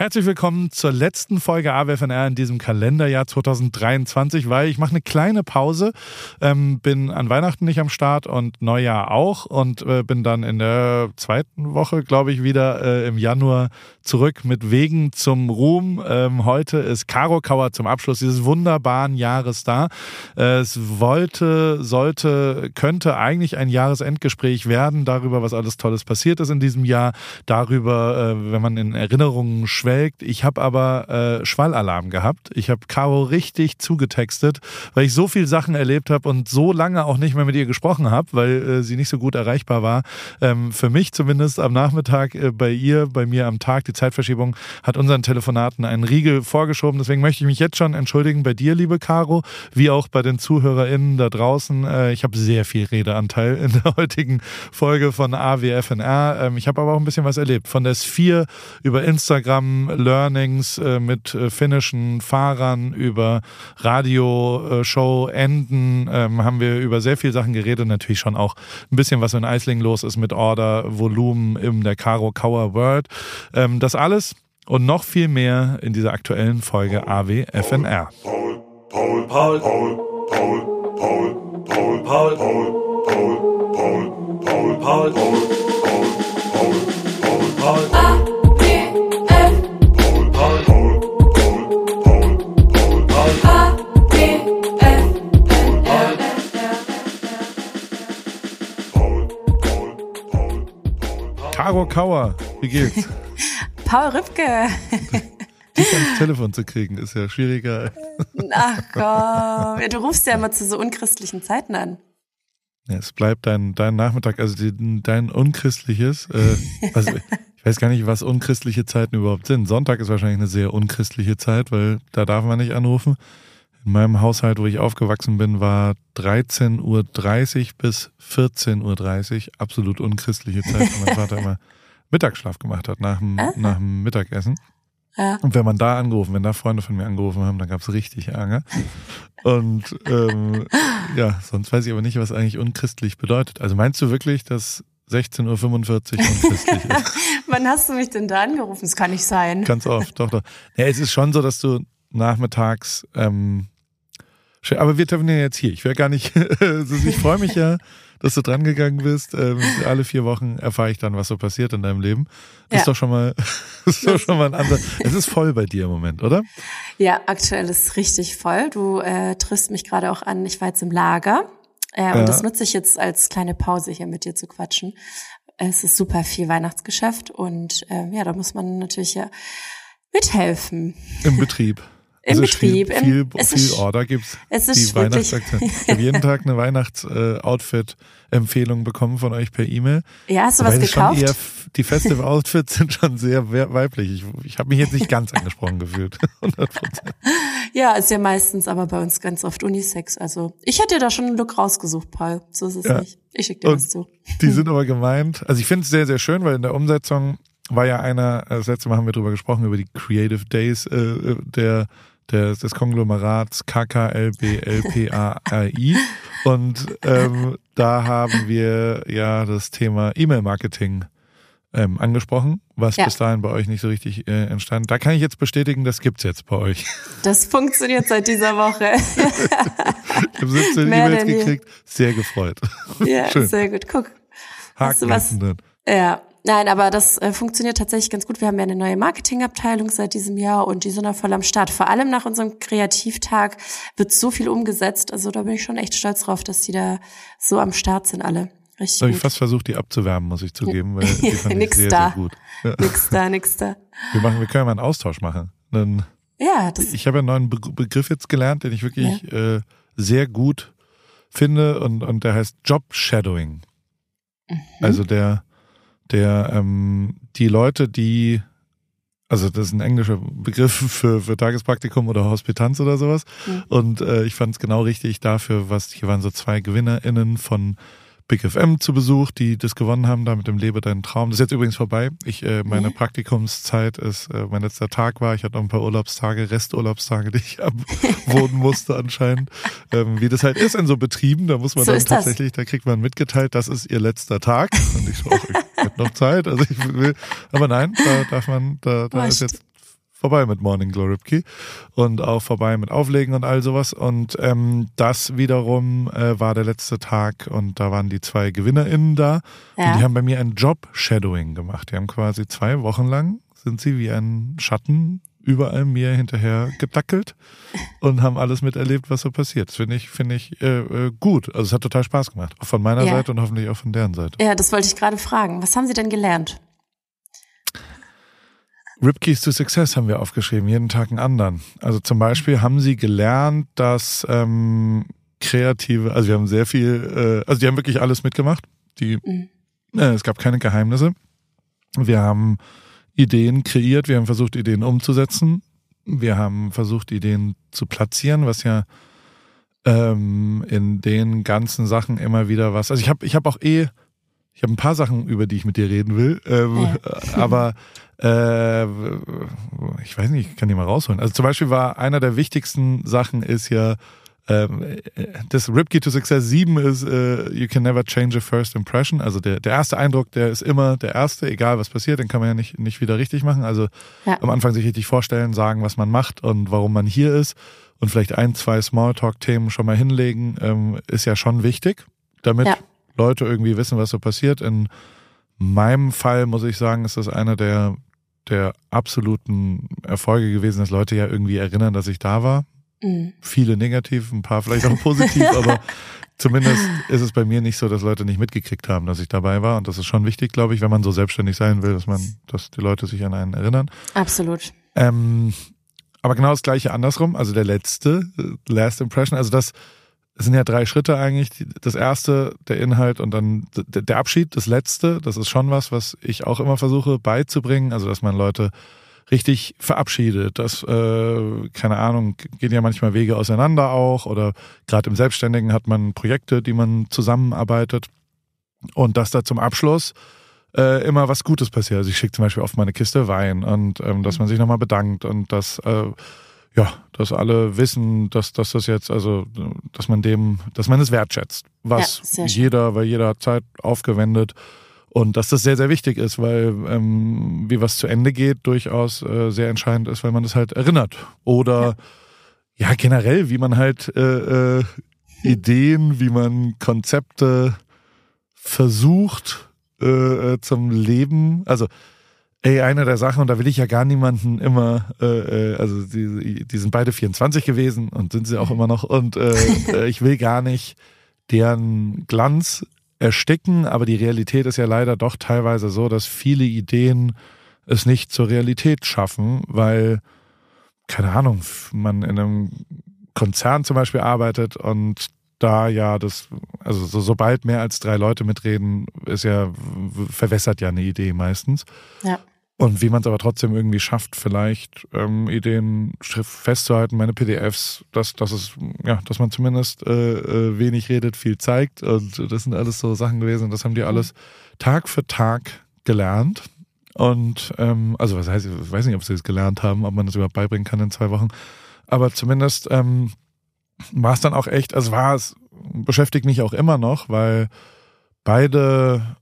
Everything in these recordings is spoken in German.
Herzlich willkommen zur letzten Folge AWFNR in diesem Kalenderjahr 2023, weil ich mache eine kleine Pause, ähm, bin an Weihnachten nicht am Start und Neujahr auch und äh, bin dann in der zweiten Woche, glaube ich, wieder äh, im Januar zurück mit Wegen zum Ruhm. Ähm, heute ist Caro Kauer zum Abschluss dieses wunderbaren Jahres da. Äh, es wollte, sollte, könnte eigentlich ein Jahresendgespräch werden darüber, was alles Tolles passiert ist in diesem Jahr, darüber, äh, wenn man in Erinnerungen schwelgt, geschwelgt. Ich habe aber äh, Schwallalarm gehabt. Ich habe Caro richtig zugetextet, weil ich so viele Sachen erlebt habe und so lange auch nicht mehr mit ihr gesprochen habe, weil äh, sie nicht so gut erreichbar war. Ähm, für mich zumindest am Nachmittag äh, bei ihr, bei mir am Tag, die Zeitverschiebung hat unseren Telefonaten einen Riegel vorgeschoben. Deswegen möchte ich mich jetzt schon entschuldigen bei dir, liebe Caro, wie auch bei den ZuhörerInnen da draußen. Äh, ich habe sehr viel Redeanteil in der heutigen Folge von AWFNR. Ähm, ich habe aber auch ein bisschen was erlebt. Von der S4 über Instagram Learnings äh, mit äh, finnischen Fahrern über Radioshow-Enden ähm, haben wir über sehr viele Sachen geredet. Natürlich schon auch ein bisschen, was in Eisling los ist mit Order, Volumen in der Caro Kauer World. Ähm, das alles und noch viel mehr in dieser aktuellen Folge AWFNR. Paul, Paul, Paul, Paul, Paul, Paul, Paul, Paul, Paul, Paul, Paul, Paul, Paul, Paul, Paul, Paul, Paul, Paul. Caro Kauer, wie geht's? Paul Rübke. Dich ans Telefon zu kriegen, ist ja schwieriger. Ach komm, du rufst ja immer zu so unchristlichen Zeiten an. Ja, es bleibt dein, dein Nachmittag, also die, dein unchristliches, äh, also ich weiß gar nicht, was unchristliche Zeiten überhaupt sind. Sonntag ist wahrscheinlich eine sehr unchristliche Zeit, weil da darf man nicht anrufen. In meinem Haushalt, wo ich aufgewachsen bin, war 13.30 Uhr bis 14.30 Uhr absolut unchristliche Zeit, weil mein Vater immer Mittagsschlaf gemacht hat nach dem, nach dem Mittagessen. Ja. Und wenn man da angerufen, wenn da Freunde von mir angerufen haben, dann gab es richtig Ärger. Und ähm, ja, sonst weiß ich aber nicht, was eigentlich unchristlich bedeutet. Also meinst du wirklich, dass 16.45 Uhr unchristlich ist? Wann hast du mich denn da angerufen? Das kann nicht sein. Ganz oft, doch, doch. Ja, es ist schon so, dass du nachmittags ähm, aber wir treffen ja jetzt hier. Ich wäre gar nicht, also ich freue mich ja, dass du dran gegangen bist. Ähm, alle vier Wochen erfahre ich dann, was so passiert in deinem Leben. Das ja. ist doch schon mal, ist doch schon mal ein Ansatz. Es ist voll bei dir im Moment, oder? Ja, aktuell ist es richtig voll. Du äh, triffst mich gerade auch an. Ich war jetzt im Lager. Äh, ja. Und das nutze ich jetzt als kleine Pause hier mit dir zu quatschen. Es ist super viel Weihnachtsgeschäft und äh, ja, da muss man natürlich ja mithelfen. Im Betrieb. Im also Betrieb. Viel, viel, viel ist, Order gibt's. Es ist die Weihnachtsaktion. Ich habe jeden Tag eine Weihnachts-Outfit-Empfehlung bekommen von euch per E-Mail. Ja, hast du was gekauft? Eher, die Festival-Outfits sind schon sehr weiblich. Ich, ich habe mich jetzt nicht ganz angesprochen gefühlt. 100%. Ja, ist ja meistens aber bei uns ganz oft Unisex. Also ich hätte da schon einen Look rausgesucht, Paul. So ist es ja. nicht. Ich schicke dir Und was zu. Die sind aber gemeint. Also ich finde es sehr, sehr schön, weil in der Umsetzung war ja einer, das letzte Mal haben wir drüber gesprochen, über die Creative Days äh, der des, des Konglomerats KKLBLPAI. Und ähm, da haben wir ja das Thema E-Mail-Marketing ähm, angesprochen, was ja. bis dahin bei euch nicht so richtig äh, entstand. Da kann ich jetzt bestätigen, das gibt's jetzt bei euch. Das funktioniert seit dieser Woche. ich habe 17 E-Mails gekriegt, sehr gefreut. Ja, Schön. sehr gut. Guck. Haken hast du was? Ja, Nein, aber das äh, funktioniert tatsächlich ganz gut. Wir haben ja eine neue Marketingabteilung seit diesem Jahr und die sind da voll am Start. Vor allem nach unserem Kreativtag wird so viel umgesetzt. Also da bin ich schon echt stolz drauf, dass die da so am Start sind alle. Richtig. Habe ich fast versucht, die abzuwerben, muss ich zugeben, weil die fand nix ich sehr, da. sehr gut. Ja. Nix da, nix da. Wir machen, wir können ja mal einen Austausch machen. Dann, ja, das ich habe ja einen neuen Be Begriff jetzt gelernt, den ich wirklich ja. äh, sehr gut finde und, und der heißt Job Shadowing. Mhm. Also der der ähm, die Leute, die also das ist ein englischer Begriff für, für Tagespraktikum oder Hospitanz oder sowas. Mhm. Und äh, ich fand es genau richtig dafür, was hier waren so zwei GewinnerInnen von Big FM zu Besuch, die das gewonnen haben, da mit dem Lebe deinen Traum. Das ist jetzt übrigens vorbei. Ich, äh, meine mhm. Praktikumszeit ist, äh, mein letzter Tag war. Ich hatte noch ein paar Urlaubstage, Resturlaubstage, die ich abwohnen musste anscheinend. Ähm, wie das halt ist in so Betrieben, da muss man so dann tatsächlich, das. da kriegt man mitgeteilt, das ist ihr letzter Tag. Und ich so, ich hab noch Zeit. Also ich will, aber nein, da darf man, da, da ist jetzt vorbei mit Morning Glow Ripkey und auch vorbei mit Auflegen und all sowas. Und ähm, das wiederum äh, war der letzte Tag und da waren die zwei GewinnerInnen da ja. und die haben bei mir ein Job-Shadowing gemacht. Die haben quasi zwei Wochen lang sind sie wie ein Schatten überall mir hinterher gedackelt und haben alles miterlebt, was so passiert. Das finde ich, finde ich äh, äh, gut. Also es hat total Spaß gemacht. Auch von meiner ja. Seite und hoffentlich auch von deren Seite. Ja, das wollte ich gerade fragen. Was haben Sie denn gelernt? Ripkeys to Success haben wir aufgeschrieben, jeden Tag einen anderen. Also zum Beispiel haben sie gelernt, dass ähm, kreative, also wir haben sehr viel, äh, also die haben wirklich alles mitgemacht. Die, mhm. äh, es gab keine Geheimnisse. Wir haben Ideen kreiert, wir haben versucht, Ideen umzusetzen. Wir haben versucht, Ideen zu platzieren, was ja ähm, in den ganzen Sachen immer wieder was. Also ich habe ich hab auch eh, ich habe ein paar Sachen, über die ich mit dir reden will, ähm, ja. aber äh, ich weiß nicht, ich kann die mal rausholen. Also zum Beispiel war einer der wichtigsten Sachen ist ja, ähm, das Ripkey to Success 7 ist uh, You can never change a first impression. Also der, der erste Eindruck, der ist immer der erste, egal was passiert, den kann man ja nicht, nicht wieder richtig machen. Also ja. am Anfang sich richtig vorstellen, sagen, was man macht und warum man hier ist und vielleicht ein, zwei Smalltalk-Themen schon mal hinlegen, ähm, ist ja schon wichtig, damit ja. Leute irgendwie wissen, was so passiert. In meinem Fall muss ich sagen, ist das einer der der absoluten Erfolge gewesen, dass Leute ja irgendwie erinnern, dass ich da war. Mhm. Viele negativ, ein paar vielleicht auch positiv, aber zumindest ist es bei mir nicht so, dass Leute nicht mitgekriegt haben, dass ich dabei war. Und das ist schon wichtig, glaube ich, wenn man so selbstständig sein will, dass man, dass die Leute sich an einen erinnern. Absolut. Ähm, aber genau das gleiche andersrum, also der letzte, Last Impression, also das, es sind ja drei Schritte eigentlich. Das erste, der Inhalt und dann der Abschied, das letzte, das ist schon was, was ich auch immer versuche beizubringen. Also, dass man Leute richtig verabschiedet. Das, äh, keine Ahnung, gehen ja manchmal Wege auseinander auch oder gerade im Selbstständigen hat man Projekte, die man zusammenarbeitet und dass da zum Abschluss äh, immer was Gutes passiert. Also ich schicke zum Beispiel oft meine Kiste Wein und ähm, dass man sich nochmal bedankt und dass äh, ja, dass alle wissen, dass, dass das jetzt, also, dass man dem, dass man es wertschätzt, was ja, jeder, weil jeder hat Zeit aufgewendet. Und dass das sehr, sehr wichtig ist, weil ähm, wie was zu Ende geht, durchaus äh, sehr entscheidend ist, weil man das halt erinnert. Oder ja, ja generell, wie man halt äh, äh, Ideen, wie man Konzepte versucht äh, äh zum Leben, also Ey, eine der Sachen, und da will ich ja gar niemanden immer, äh, äh also die, die sind beide 24 gewesen und sind sie auch immer noch. Und äh, äh, ich will gar nicht deren Glanz ersticken, aber die Realität ist ja leider doch teilweise so, dass viele Ideen es nicht zur Realität schaffen, weil, keine Ahnung, man in einem Konzern zum Beispiel arbeitet und da ja das, also so, sobald mehr als drei Leute mitreden, ist ja, verwässert ja eine Idee meistens. Ja. Und wie man es aber trotzdem irgendwie schafft, vielleicht ähm, Ideen festzuhalten, meine PDFs, dass, dass es, ja, dass man zumindest äh, äh, wenig redet, viel zeigt. Und das sind alles so Sachen gewesen. Das haben die alles Tag für Tag gelernt. Und ähm, also was heißt, ich weiß nicht, ob sie es gelernt haben, ob man das überhaupt beibringen kann in zwei Wochen. Aber zumindest ähm, war es dann auch echt, also war es, beschäftigt mich auch immer noch, weil beide,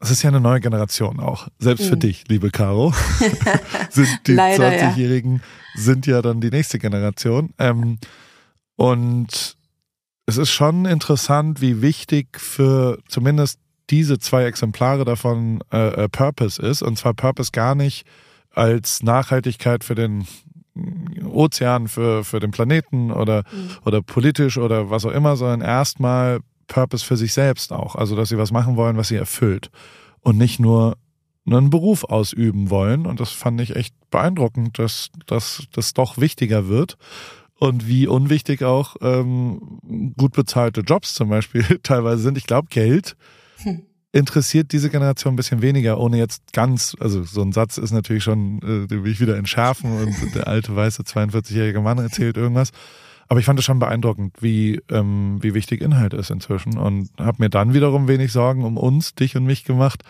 es ist ja eine neue Generation auch. Selbst mhm. für dich, liebe Caro, sind die 20-Jährigen ja. sind ja dann die nächste Generation. Ähm, und es ist schon interessant, wie wichtig für zumindest diese zwei Exemplare davon äh, äh Purpose ist. Und zwar Purpose gar nicht als Nachhaltigkeit für den Ozean, für, für den Planeten oder, mhm. oder politisch oder was auch immer, sondern erstmal Purpose für sich selbst auch. Also, dass sie was machen wollen, was sie erfüllt. Und nicht nur einen Beruf ausüben wollen. Und das fand ich echt beeindruckend, dass das doch wichtiger wird. Und wie unwichtig auch ähm, gut bezahlte Jobs zum Beispiel teilweise sind. Ich glaube, Geld hm interessiert diese Generation ein bisschen weniger, ohne jetzt ganz, also so ein Satz ist natürlich schon, äh, den will ich wieder entschärfen und der alte weiße 42-jährige Mann erzählt irgendwas. Aber ich fand es schon beeindruckend, wie, ähm, wie wichtig Inhalt ist inzwischen und habe mir dann wiederum wenig Sorgen um uns, dich und mich gemacht,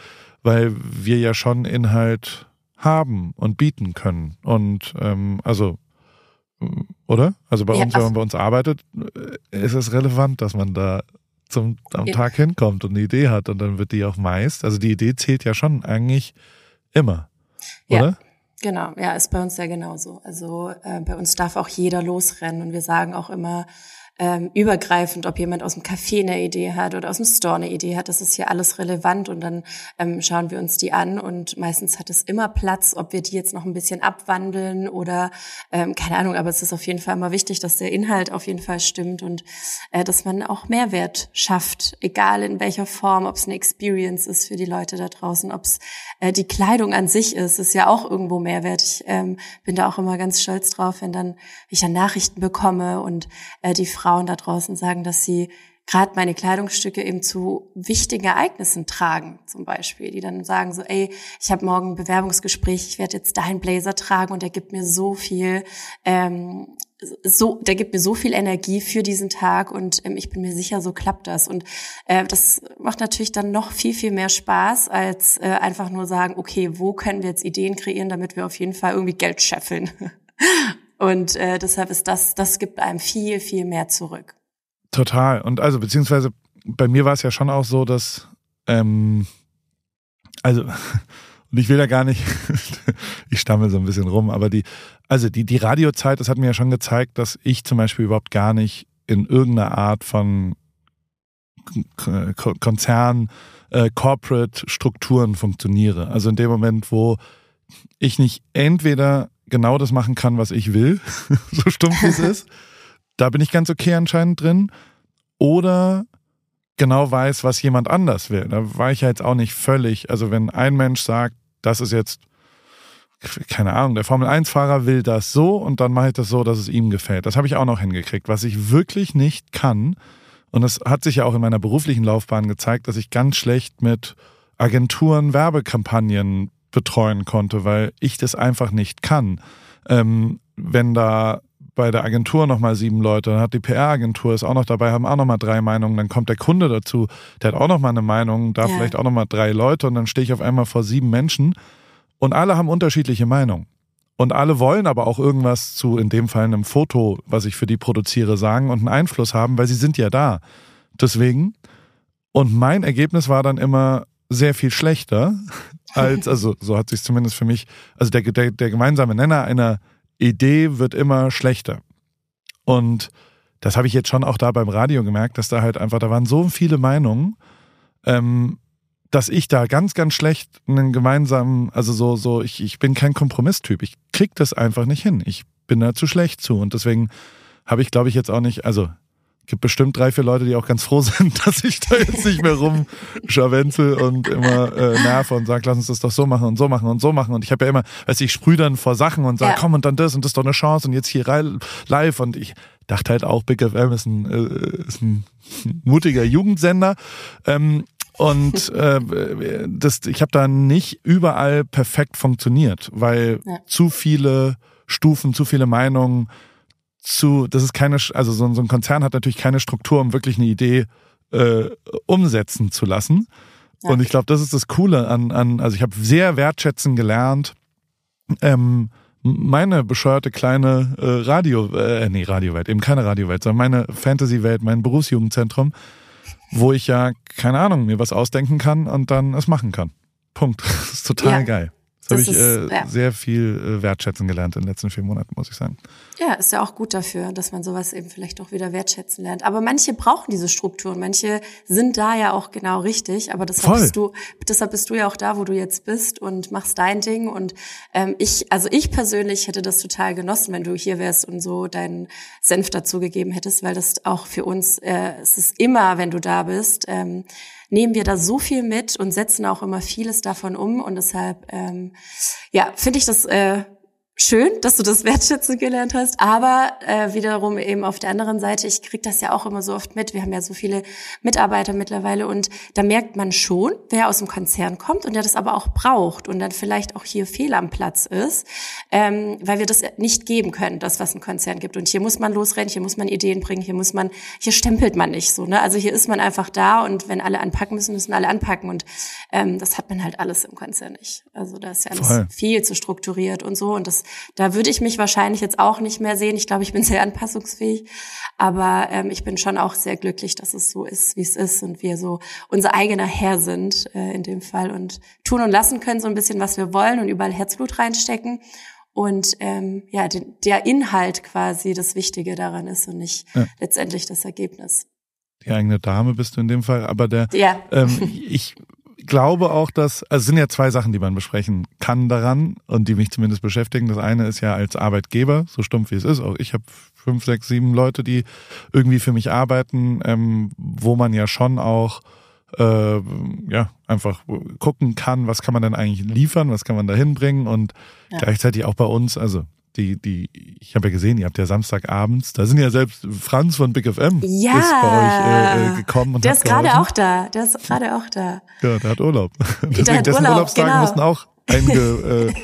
weil wir ja schon Inhalt haben und bieten können. Und ähm, also, oder? Also bei ja, uns, wenn man bei uns arbeitet, äh, ist es relevant, dass man da zum, am ja. Tag hinkommt und eine Idee hat und dann wird die auch meist, also die Idee zählt ja schon eigentlich immer, oder? Genau, ja, ist bei uns ja genauso. Also äh, bei uns darf auch jeder losrennen und wir sagen auch immer, ähm, übergreifend, ob jemand aus dem Café eine Idee hat oder aus dem Store eine Idee hat. Das ist hier alles relevant und dann ähm, schauen wir uns die an und meistens hat es immer Platz, ob wir die jetzt noch ein bisschen abwandeln oder ähm, keine Ahnung, aber es ist auf jeden Fall immer wichtig, dass der Inhalt auf jeden Fall stimmt und äh, dass man auch Mehrwert schafft, egal in welcher Form, ob es eine Experience ist für die Leute da draußen, ob es äh, die Kleidung an sich ist, ist ja auch irgendwo Mehrwert. Ich ähm, bin da auch immer ganz stolz drauf, wenn dann ich dann Nachrichten bekomme und äh, die Frauen da draußen sagen, dass sie gerade meine Kleidungsstücke eben zu wichtigen Ereignissen tragen, zum Beispiel, die dann sagen so, ey, ich habe morgen ein Bewerbungsgespräch, ich werde jetzt deinen Blazer tragen und der gibt mir so viel, ähm, so, der gibt mir so viel Energie für diesen Tag und ähm, ich bin mir sicher, so klappt das. Und äh, das macht natürlich dann noch viel, viel mehr Spaß, als äh, einfach nur sagen, okay, wo können wir jetzt Ideen kreieren, damit wir auf jeden Fall irgendwie Geld scheffeln. Und äh, deshalb ist das, das gibt einem viel, viel mehr zurück. Total. Und also, beziehungsweise bei mir war es ja schon auch so, dass, ähm, also, und ich will da gar nicht, ich stammel so ein bisschen rum, aber die, also die, die Radiozeit, das hat mir ja schon gezeigt, dass ich zum Beispiel überhaupt gar nicht in irgendeiner Art von Konzern, äh, Corporate-Strukturen funktioniere. Also in dem Moment, wo ich nicht entweder genau das machen kann, was ich will, so stumpf wie es ist. Da bin ich ganz okay anscheinend drin. Oder genau weiß, was jemand anders will. Da war ich ja jetzt auch nicht völlig. Also wenn ein Mensch sagt, das ist jetzt, keine Ahnung, der Formel-1-Fahrer will das so und dann mache ich das so, dass es ihm gefällt. Das habe ich auch noch hingekriegt. Was ich wirklich nicht kann, und das hat sich ja auch in meiner beruflichen Laufbahn gezeigt, dass ich ganz schlecht mit Agenturen Werbekampagnen betreuen konnte, weil ich das einfach nicht kann. Ähm, wenn da bei der Agentur nochmal sieben Leute, dann hat die PR-Agentur ist auch noch dabei, haben auch nochmal drei Meinungen, dann kommt der Kunde dazu, der hat auch nochmal eine Meinung, da ja. vielleicht auch nochmal drei Leute und dann stehe ich auf einmal vor sieben Menschen und alle haben unterschiedliche Meinungen. Und alle wollen aber auch irgendwas zu, in dem Fall einem Foto, was ich für die produziere, sagen und einen Einfluss haben, weil sie sind ja da. Deswegen. Und mein Ergebnis war dann immer sehr viel schlechter, als, also so hat sich zumindest für mich, also der, der, der gemeinsame Nenner einer Idee wird immer schlechter. Und das habe ich jetzt schon auch da beim Radio gemerkt, dass da halt einfach, da waren so viele Meinungen, ähm, dass ich da ganz, ganz schlecht einen gemeinsamen, also so, so, ich, ich bin kein Kompromisstyp. Ich krieg das einfach nicht hin. Ich bin da zu schlecht zu. Und deswegen habe ich, glaube ich, jetzt auch nicht, also gibt bestimmt drei, vier Leute, die auch ganz froh sind, dass ich da jetzt nicht mehr rumscharwenzel und immer äh, nerve und sage, lass uns das doch so machen und so machen und so machen. Und ich habe ja immer, weiß ich, sprühe dann vor Sachen und sage, ja. komm und dann das und das ist doch eine Chance und jetzt hier live. Und ich dachte halt auch, Big FM ist ein, äh, ist ein mutiger Jugendsender. Ähm, und äh, das, ich habe da nicht überall perfekt funktioniert, weil ja. zu viele Stufen, zu viele Meinungen, zu, das ist keine, also so, so ein Konzern hat natürlich keine Struktur, um wirklich eine Idee äh, umsetzen zu lassen. Ja. Und ich glaube, das ist das Coole an, an also ich habe sehr wertschätzen gelernt, ähm, meine bescheuerte kleine äh, Radio, äh, nee, Radiowelt, eben keine Radiowelt, sondern meine Fantasy-Welt, mein Berufsjugendzentrum, wo ich ja, keine Ahnung, mir was ausdenken kann und dann es machen kann. Punkt. Das ist total ja. geil. Das, das habe ich äh, ja. sehr viel äh, wertschätzen gelernt in den letzten vier Monaten, muss ich sagen. Ja, ist ja auch gut dafür, dass man sowas eben vielleicht auch wieder wertschätzen lernt. Aber manche brauchen diese Strukturen, manche sind da ja auch genau richtig. Aber deshalb Voll. bist du, deshalb bist du ja auch da, wo du jetzt bist und machst dein Ding. Und ähm, ich, also ich persönlich hätte das total genossen, wenn du hier wärst und so deinen Senf dazugegeben hättest, weil das auch für uns, äh, es ist immer, wenn du da bist. Ähm, nehmen wir da so viel mit und setzen auch immer vieles davon um. Und deshalb, ähm, ja, finde ich das äh, schön, dass du das wertschätzen gelernt hast, aber äh, wiederum eben auf der anderen Seite, ich krieg das ja auch immer so oft mit, wir haben ja so viele Mitarbeiter mittlerweile und da merkt man schon, wer aus dem Konzern kommt und der das aber auch braucht und dann vielleicht auch hier fehl am Platz ist, ähm, weil wir das nicht geben können, das, was ein Konzern gibt. Und hier muss man losrennen, hier muss man Ideen bringen, hier muss man, hier stempelt man nicht so, ne? Also hier ist man einfach da und wenn alle anpacken müssen, müssen alle anpacken und ähm, das hat man halt alles im Konzern nicht. Also da ist ja alles Voll. viel zu strukturiert und so und das da würde ich mich wahrscheinlich jetzt auch nicht mehr sehen. Ich glaube, ich bin sehr anpassungsfähig, aber ähm, ich bin schon auch sehr glücklich, dass es so ist, wie es ist und wir so unser eigener Herr sind äh, in dem Fall und tun und lassen können so ein bisschen, was wir wollen und überall Herzblut reinstecken und ähm, ja, den, der Inhalt quasi das Wichtige daran ist und nicht ja. letztendlich das Ergebnis. Die eigene Dame bist du in dem Fall, aber der ja. ähm, ich glaube auch, dass, also es sind ja zwei Sachen, die man besprechen kann daran und die mich zumindest beschäftigen. Das eine ist ja als Arbeitgeber, so stumpf wie es ist, auch ich habe fünf, sechs, sieben Leute, die irgendwie für mich arbeiten, ähm, wo man ja schon auch äh, ja, einfach gucken kann, was kann man denn eigentlich liefern, was kann man da hinbringen und ja. gleichzeitig auch bei uns, also die, die, ich habe ja gesehen, ihr habt ja Samstagabends, da sind ja selbst Franz von Big FM ja, ist bei euch äh, äh gekommen. Und der ist gerade auch da, der ist gerade auch da. Ja, der hat Urlaub. Deswegen, der hat dessen Urlaub, Urlaubstage genau. mussten auch einge, äh,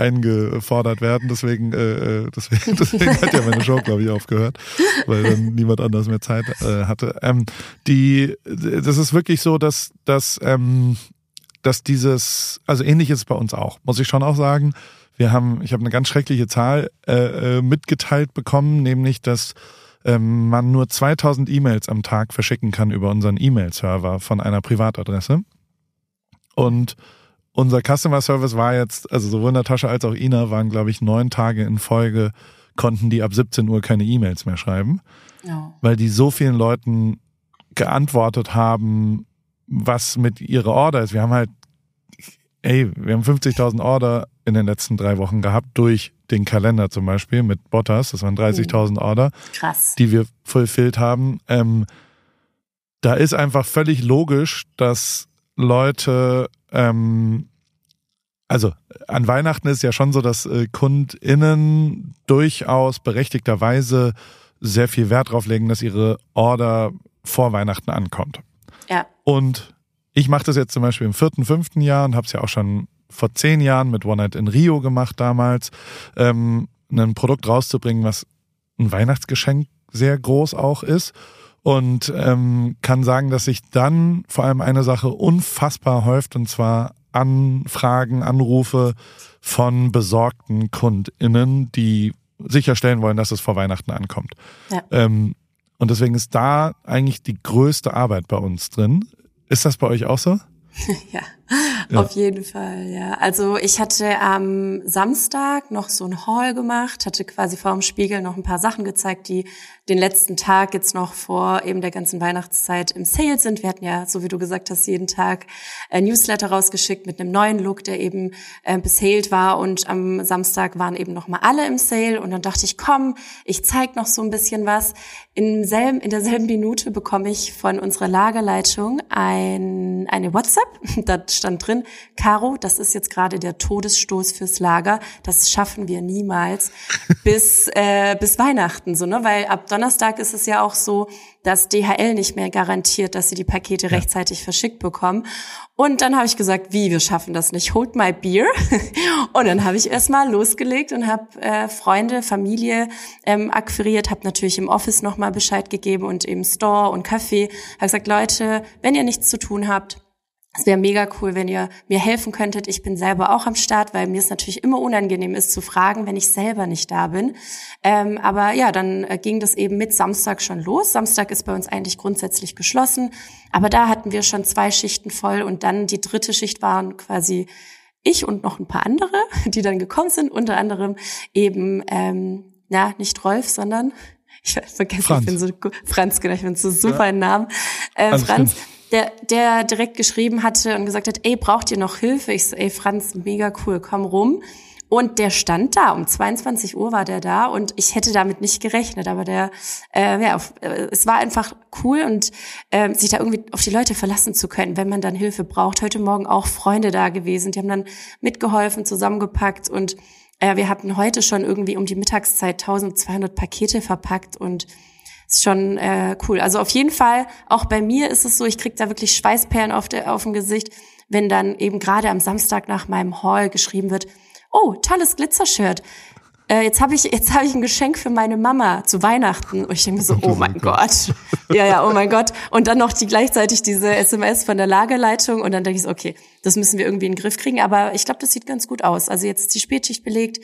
eingefordert werden. Deswegen, äh, äh deswegen, deswegen hat ja meine Show, glaube ich, aufgehört, weil dann niemand anders mehr Zeit äh, hatte. Ähm, die, das ist wirklich so, dass, dass, ähm, dass dieses, also ähnlich ist es bei uns auch, muss ich schon auch sagen. Wir haben, ich habe eine ganz schreckliche Zahl äh, äh mitgeteilt bekommen, nämlich dass ähm, man nur 2000 E-Mails am Tag verschicken kann über unseren E-Mail-Server von einer Privatadresse. Und unser Customer Service war jetzt, also sowohl Natascha als auch Ina waren, glaube ich, neun Tage in Folge, konnten die ab 17 Uhr keine E-Mails mehr schreiben, ja. weil die so vielen Leuten geantwortet haben, was mit ihrer Order ist. Wir haben halt, ey, wir haben 50.000 Order in den letzten drei Wochen gehabt durch den Kalender zum Beispiel mit Bottas. Das waren 30.000 Order, Krass. die wir fulfilled haben. Ähm, da ist einfach völlig logisch, dass Leute ähm, also an Weihnachten ist ja schon so, dass äh, KundInnen durchaus berechtigterweise sehr viel Wert drauf legen, dass ihre Order vor Weihnachten ankommt. Ja. Und ich mache das jetzt zum Beispiel im vierten, fünften Jahr und habe es ja auch schon vor zehn Jahren mit One Night in Rio gemacht damals, ähm, ein Produkt rauszubringen, was ein Weihnachtsgeschenk sehr groß auch ist und ähm, kann sagen, dass sich dann vor allem eine Sache unfassbar häuft und zwar Anfragen, Anrufe von besorgten KundInnen, die sicherstellen wollen, dass es vor Weihnachten ankommt. Ja. Ähm, und deswegen ist da eigentlich die größte Arbeit bei uns drin. Ist das bei euch auch so? ja, ja, auf jeden Fall, ja. Also ich hatte am Samstag noch so ein Haul gemacht, hatte quasi vor dem Spiegel noch ein paar Sachen gezeigt, die den letzten Tag jetzt noch vor eben der ganzen Weihnachtszeit im Sale sind. Wir hatten ja, so wie du gesagt hast, jeden Tag ein Newsletter rausgeschickt mit einem neuen Look, der eben äh, besaled war und am Samstag waren eben noch mal alle im Sale und dann dachte ich, komm, ich zeig noch so ein bisschen was. In, selben, in derselben Minute bekomme ich von unserer Lagerleitung ein, eine WhatsApp, da stand drin, Caro, das ist jetzt gerade der Todesstoß fürs Lager, das schaffen wir niemals bis, äh, bis Weihnachten, so, ne, weil ab Donnerstag ist es ja auch so, dass DHL nicht mehr garantiert, dass sie die Pakete ja. rechtzeitig verschickt bekommen. Und dann habe ich gesagt, wie, wir schaffen das nicht, hold my beer. und dann habe ich erstmal losgelegt und habe äh, Freunde, Familie ähm, akquiriert, habe natürlich im Office nochmal Bescheid gegeben und im Store und Café. Habe gesagt, Leute, wenn ihr nichts zu tun habt, es wäre mega cool, wenn ihr mir helfen könntet. Ich bin selber auch am Start, weil mir es natürlich immer unangenehm ist zu fragen, wenn ich selber nicht da bin. Ähm, aber ja, dann äh, ging das eben mit Samstag schon los. Samstag ist bei uns eigentlich grundsätzlich geschlossen. Aber da hatten wir schon zwei Schichten voll und dann die dritte Schicht waren quasi ich und noch ein paar andere, die dann gekommen sind. Unter anderem eben, ähm, ja, nicht Rolf, sondern ich vergesse, Franz. ich bin so Franz, genau, ich bin so super ja. Namen. Äh, Franz. Kind der, der direkt geschrieben hatte und gesagt hat, ey, braucht ihr noch Hilfe? Ich so, ey, Franz, mega cool, komm rum. Und der stand da, um 22 Uhr war der da und ich hätte damit nicht gerechnet, aber der, äh, ja, äh, es war einfach cool und äh, sich da irgendwie auf die Leute verlassen zu können, wenn man dann Hilfe braucht. Heute Morgen auch Freunde da gewesen, die haben dann mitgeholfen, zusammengepackt und äh, wir hatten heute schon irgendwie um die Mittagszeit 1200 Pakete verpackt und ist schon äh, cool. Also auf jeden Fall, auch bei mir ist es so, ich krieg da wirklich Schweißperlen auf, der, auf dem Gesicht, wenn dann eben gerade am Samstag nach meinem Haul geschrieben wird, oh, tolles Glitzershirt. Äh, jetzt habe ich jetzt habe ich ein Geschenk für meine Mama zu Weihnachten und ich denke mir so oh mein Gott ja ja oh mein Gott und dann noch die gleichzeitig diese SMS von der Lagerleitung und dann denke ich so okay das müssen wir irgendwie in den Griff kriegen aber ich glaube das sieht ganz gut aus also jetzt ist die Spätschicht belegt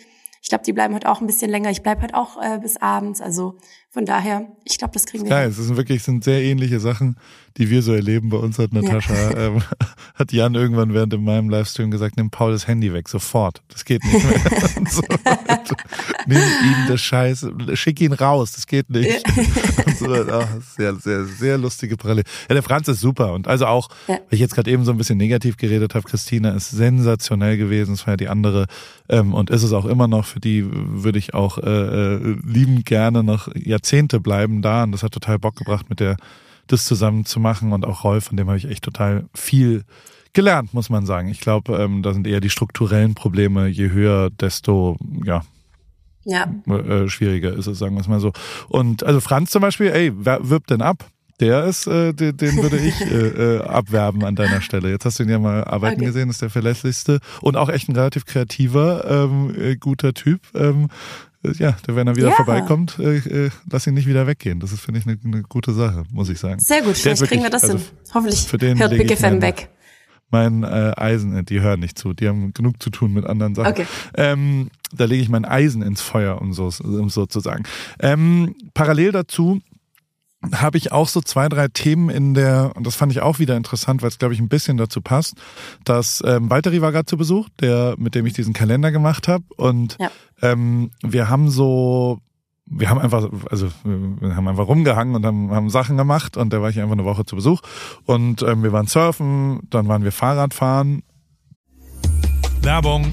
Ich glaube, die bleiben heute auch ein bisschen länger. Ich bleib heute auch äh, bis abends. Also von daher, ich glaube, das kriegen wir. Geil, es sind wirklich sind sehr ähnliche Sachen, die wir so erleben. Bei uns hat Natascha, ja. ähm, hat Jan irgendwann während in meinem Livestream gesagt, nimm Paul das Handy weg, sofort. Das geht nicht mehr. so, nimm ihm das Scheiß, schick ihn raus, das geht nicht. so, ach, sehr, sehr, sehr lustige Parallele. Ja, der Franz ist super. Und also auch, ja. weil ich jetzt gerade eben so ein bisschen negativ geredet habe, Christina ist sensationell gewesen. Es war ja die andere ähm, und ist es auch immer noch. Für die würde ich auch äh, äh liebend gerne noch Jahrzehnte bleiben da. Und das hat total Bock gebracht, mit der das zusammen zu machen. Und auch Rolf, von dem habe ich echt total viel gelernt, muss man sagen. Ich glaube, ähm, da sind eher die strukturellen Probleme. Je höher, desto ja, ja. Äh, schwieriger ist es, sagen wir es mal so. Und also Franz zum Beispiel, ey, wer wirbt denn ab? Der ist, äh, den, den würde ich äh, äh, abwerben an deiner Stelle. Jetzt hast du ihn ja mal arbeiten okay. gesehen, ist der verlässlichste und auch echt ein relativ kreativer, ähm, äh, guter Typ. Ähm, ja, wenn er wieder ja. vorbeikommt, äh, äh, lass ihn nicht wieder weggehen. Das ist, finde ich, eine ne gute Sache, muss ich sagen. Sehr gut, vielleicht wirklich, kriegen wir das also, hin. Hoffentlich für den hört Big FM weg. Mein äh, Eisen, äh, die hören nicht zu, die haben genug zu tun mit anderen Sachen. Okay. Ähm, da lege ich mein Eisen ins Feuer, um so, um so zu sagen. Ähm, parallel dazu habe ich auch so zwei, drei Themen in der, und das fand ich auch wieder interessant, weil es, glaube ich, ein bisschen dazu passt, dass ähm, Walteri war gerade zu Besuch, der, mit dem ich diesen Kalender gemacht habe. Und ja. ähm, wir haben so, wir haben einfach, also wir haben einfach rumgehangen und haben, haben Sachen gemacht und da war ich einfach eine Woche zu Besuch. Und ähm, wir waren surfen, dann waren wir Fahrradfahren. Werbung.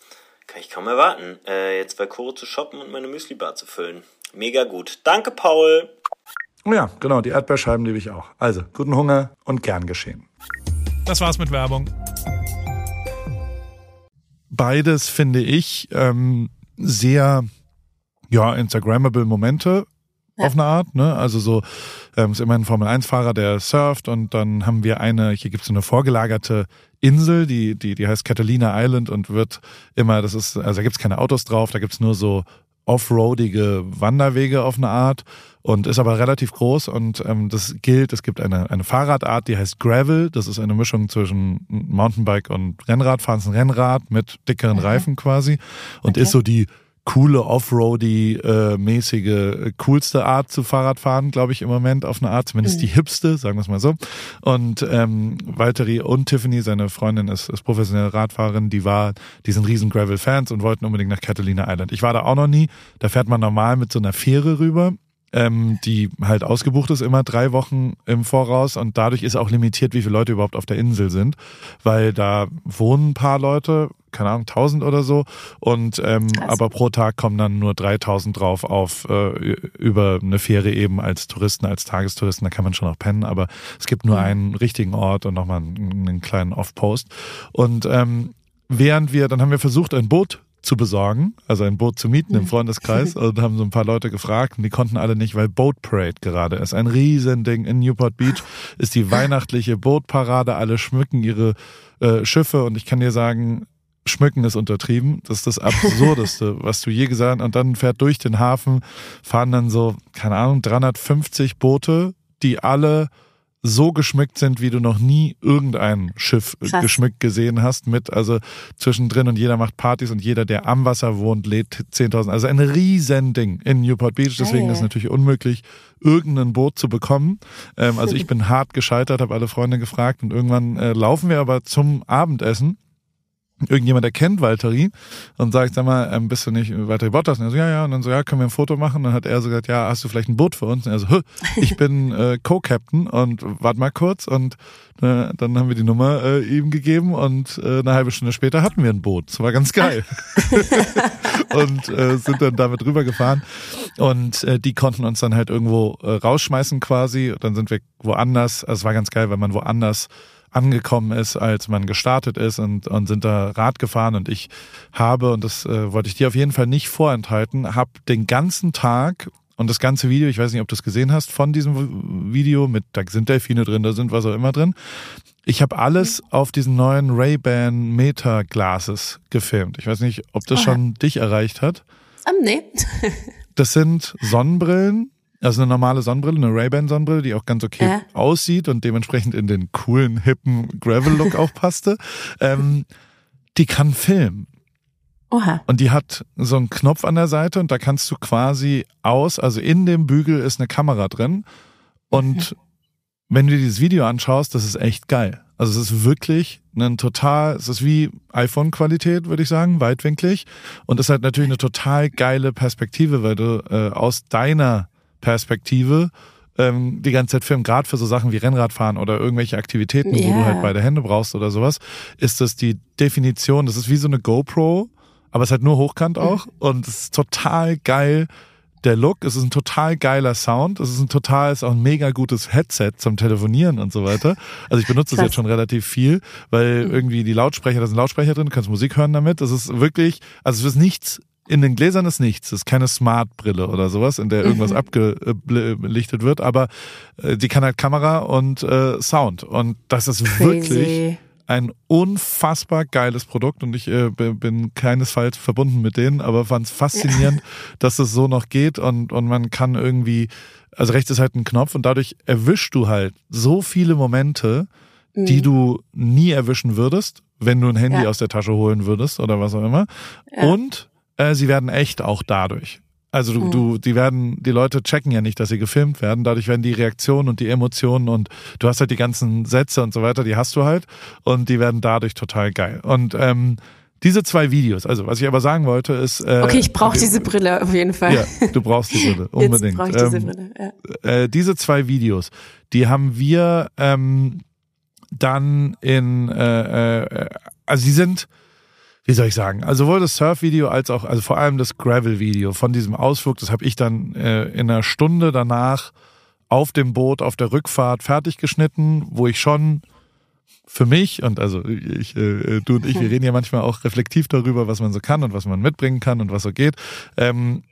Kann ich kaum erwarten, äh, jetzt bei Koro zu shoppen und meine Müsli-Bar zu füllen. Mega gut. Danke, Paul. Oh ja, genau, die Erdbeerscheiben liebe ich auch. Also, guten Hunger und gern geschehen. Das war's mit Werbung. Beides finde ich ähm, sehr ja, Instagrammable Momente ja. auf eine Art. Ne? Also so ähm, ist immer ein Formel-1-Fahrer, der surft und dann haben wir eine, hier gibt es so eine vorgelagerte Insel, die, die, die heißt Catalina Island und wird immer, das ist, also da gibt's keine Autos drauf, da gibt's nur so offroadige Wanderwege auf eine Art und ist aber relativ groß und ähm, das gilt, es gibt eine, eine Fahrradart, die heißt Gravel, das ist eine Mischung zwischen Mountainbike und Rennradfahren, es ist ein Rennrad mit dickeren okay. Reifen quasi und okay. ist so die coole Offroady-mäßige, äh, coolste Art zu Fahrradfahren, glaube ich, im Moment auf eine Art, zumindest mhm. die hipste, sagen wir es mal so. Und ähm, Valtteri und Tiffany, seine Freundin, ist, ist professionelle Radfahrerin, die war, die sind riesen Gravel-Fans und wollten unbedingt nach Catalina Island. Ich war da auch noch nie. Da fährt man normal mit so einer Fähre rüber ähm, die halt ausgebucht ist immer drei Wochen im Voraus und dadurch ist auch limitiert, wie viele Leute überhaupt auf der Insel sind, weil da wohnen ein paar Leute, keine Ahnung, 1000 oder so und ähm, aber pro Tag kommen dann nur 3000 drauf auf äh, über eine Fähre eben als Touristen, als Tagestouristen, da kann man schon auch pennen, aber es gibt nur mhm. einen richtigen Ort und nochmal einen, einen kleinen Off-Post und ähm, während wir, dann haben wir versucht, ein Boot zu besorgen, also ein Boot zu mieten im Freundeskreis und haben so ein paar Leute gefragt und die konnten alle nicht, weil Boat Parade gerade ist. Ein Riesending in Newport Beach ist die weihnachtliche Bootparade, alle schmücken ihre äh, Schiffe und ich kann dir sagen, schmücken ist untertrieben. Das ist das Absurdeste, was du je gesagt hast. Und dann fährt durch den Hafen, fahren dann so, keine Ahnung, 350 Boote, die alle so geschmückt sind, wie du noch nie irgendein Schiff Krass. geschmückt gesehen hast, mit also zwischendrin und jeder macht Partys und jeder, der am Wasser wohnt, lädt 10.000. Also ein riesen Ding in Newport Beach. Deswegen hey. ist es natürlich unmöglich, irgendein Boot zu bekommen. Ähm, also ich bin hart gescheitert, habe alle Freunde gefragt und irgendwann äh, laufen wir aber zum Abendessen irgendjemand erkennt Valtteri und sagt, sag mal, ähm, bist du nicht Valtteri Bottas? Und er so, ja, ja. Und dann so, ja, können wir ein Foto machen? Und dann hat er so gesagt, ja, hast du vielleicht ein Boot für uns? Und er so, ich bin äh, Co-Captain und warte mal kurz. Und äh, dann haben wir die Nummer äh, ihm gegeben und äh, eine halbe Stunde später hatten wir ein Boot. Das war ganz geil. und äh, sind dann damit rübergefahren. Und äh, die konnten uns dann halt irgendwo äh, rausschmeißen quasi. Und dann sind wir woanders. Also es war ganz geil, weil man woanders angekommen ist, als man gestartet ist und, und sind da Rad gefahren und ich habe, und das äh, wollte ich dir auf jeden Fall nicht vorenthalten, habe den ganzen Tag und das ganze Video, ich weiß nicht, ob du es gesehen hast, von diesem Video mit, da sind Delfine drin, da sind was auch immer drin. Ich habe alles auf diesen neuen Ray-Ban Meta Glasses gefilmt. Ich weiß nicht, ob das schon dich erreicht hat. Um, nee. das sind Sonnenbrillen, also eine normale Sonnenbrille, eine Ray-Ban Sonnenbrille, die auch ganz okay ja. aussieht und dementsprechend in den coolen, hippen Gravel-Look auch passte. Ähm, die kann filmen. Oha. Und die hat so einen Knopf an der Seite und da kannst du quasi aus, also in dem Bügel ist eine Kamera drin. Und mhm. wenn du dir dieses Video anschaust, das ist echt geil. Also es ist wirklich ein total, es ist wie iPhone-Qualität, würde ich sagen, weitwinklig. Und es hat natürlich eine total geile Perspektive, weil du äh, aus deiner Perspektive ähm, die ganze Zeit filmen, gerade für so Sachen wie Rennradfahren oder irgendwelche Aktivitäten, yeah. wo du halt beide Hände brauchst oder sowas, ist das die Definition, das ist wie so eine GoPro, aber es ist halt nur hochkant mhm. auch mhm. und es ist total geil. Der Look, es ist ein total geiler Sound, es ist ein total, es ist auch ein mega gutes Headset zum Telefonieren und so weiter. Also ich benutze es jetzt schon relativ viel, weil mhm. irgendwie die Lautsprecher, da sind Lautsprecher drin, du kannst Musik hören damit. Das ist wirklich, also es ist nichts in den Gläsern ist nichts. Das ist keine Smart-Brille oder sowas, in der irgendwas mhm. abgelichtet wird, aber äh, die kann halt Kamera und äh, Sound. Und das ist Crazy. wirklich ein unfassbar geiles Produkt und ich äh, bin keinesfalls verbunden mit denen, aber fand es faszinierend, dass es so noch geht und, und man kann irgendwie, also rechts ist halt ein Knopf und dadurch erwischst du halt so viele Momente, die mhm. du nie erwischen würdest, wenn du ein Handy ja. aus der Tasche holen würdest oder was auch immer. Ja. Und äh, sie werden echt auch dadurch. Also du, mhm. du, die werden, die Leute checken ja nicht, dass sie gefilmt werden. Dadurch werden die Reaktionen und die Emotionen und du hast halt die ganzen Sätze und so weiter, die hast du halt und die werden dadurch total geil. Und ähm, diese zwei Videos, also was ich aber sagen wollte, ist. Äh, okay, ich brauche diese Brille auf jeden Fall. Ja, du brauchst die Brille, unbedingt. Jetzt ich diese ähm, Brille, ja. Äh, diese zwei Videos, die haben wir ähm, dann in, äh, äh, also die sind wie soll ich sagen, also sowohl das Surf-Video als auch, also vor allem das Gravel-Video von diesem Ausflug, das habe ich dann äh, in einer Stunde danach auf dem Boot auf der Rückfahrt fertig geschnitten, wo ich schon für mich und also ich, äh, du und ich, wir reden ja manchmal auch reflektiv darüber, was man so kann und was man mitbringen kann und was so geht. Ähm,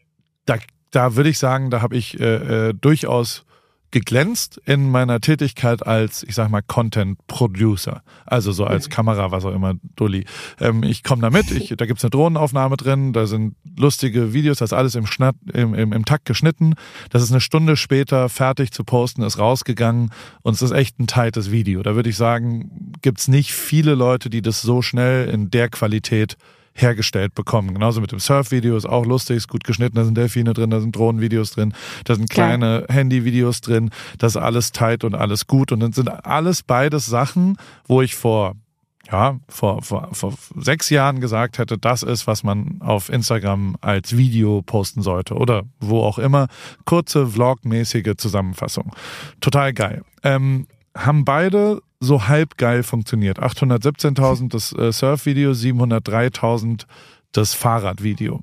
da, da würde ich sagen, da habe ich äh, äh, durchaus geglänzt in meiner Tätigkeit als, ich sag mal, Content Producer. Also so als mhm. Kamera, was auch immer, Dulli. Ähm, ich komme da mit, ich, da gibt's eine Drohnenaufnahme drin, da sind lustige Videos, das ist alles im, Schnatt, im, im, im Takt geschnitten. Das ist eine Stunde später fertig zu posten, ist rausgegangen und es ist echt ein tightes Video. Da würde ich sagen, gibt's nicht viele Leute, die das so schnell in der Qualität hergestellt bekommen. Genauso mit dem Surf-Video ist auch lustig, ist gut geschnitten, da sind Delfine drin, da sind Drohnenvideos drin, da sind kleine ja. Handy-Videos drin, das ist alles tight und alles gut und dann sind alles beides Sachen, wo ich vor ja, vor, vor, vor sechs Jahren gesagt hätte, das ist, was man auf Instagram als Video posten sollte oder wo auch immer. Kurze, vlogmäßige Zusammenfassung. Total geil. Ähm, haben beide so halb geil funktioniert. 817.000 das äh, Surf-Video, 703.000 das Fahrradvideo.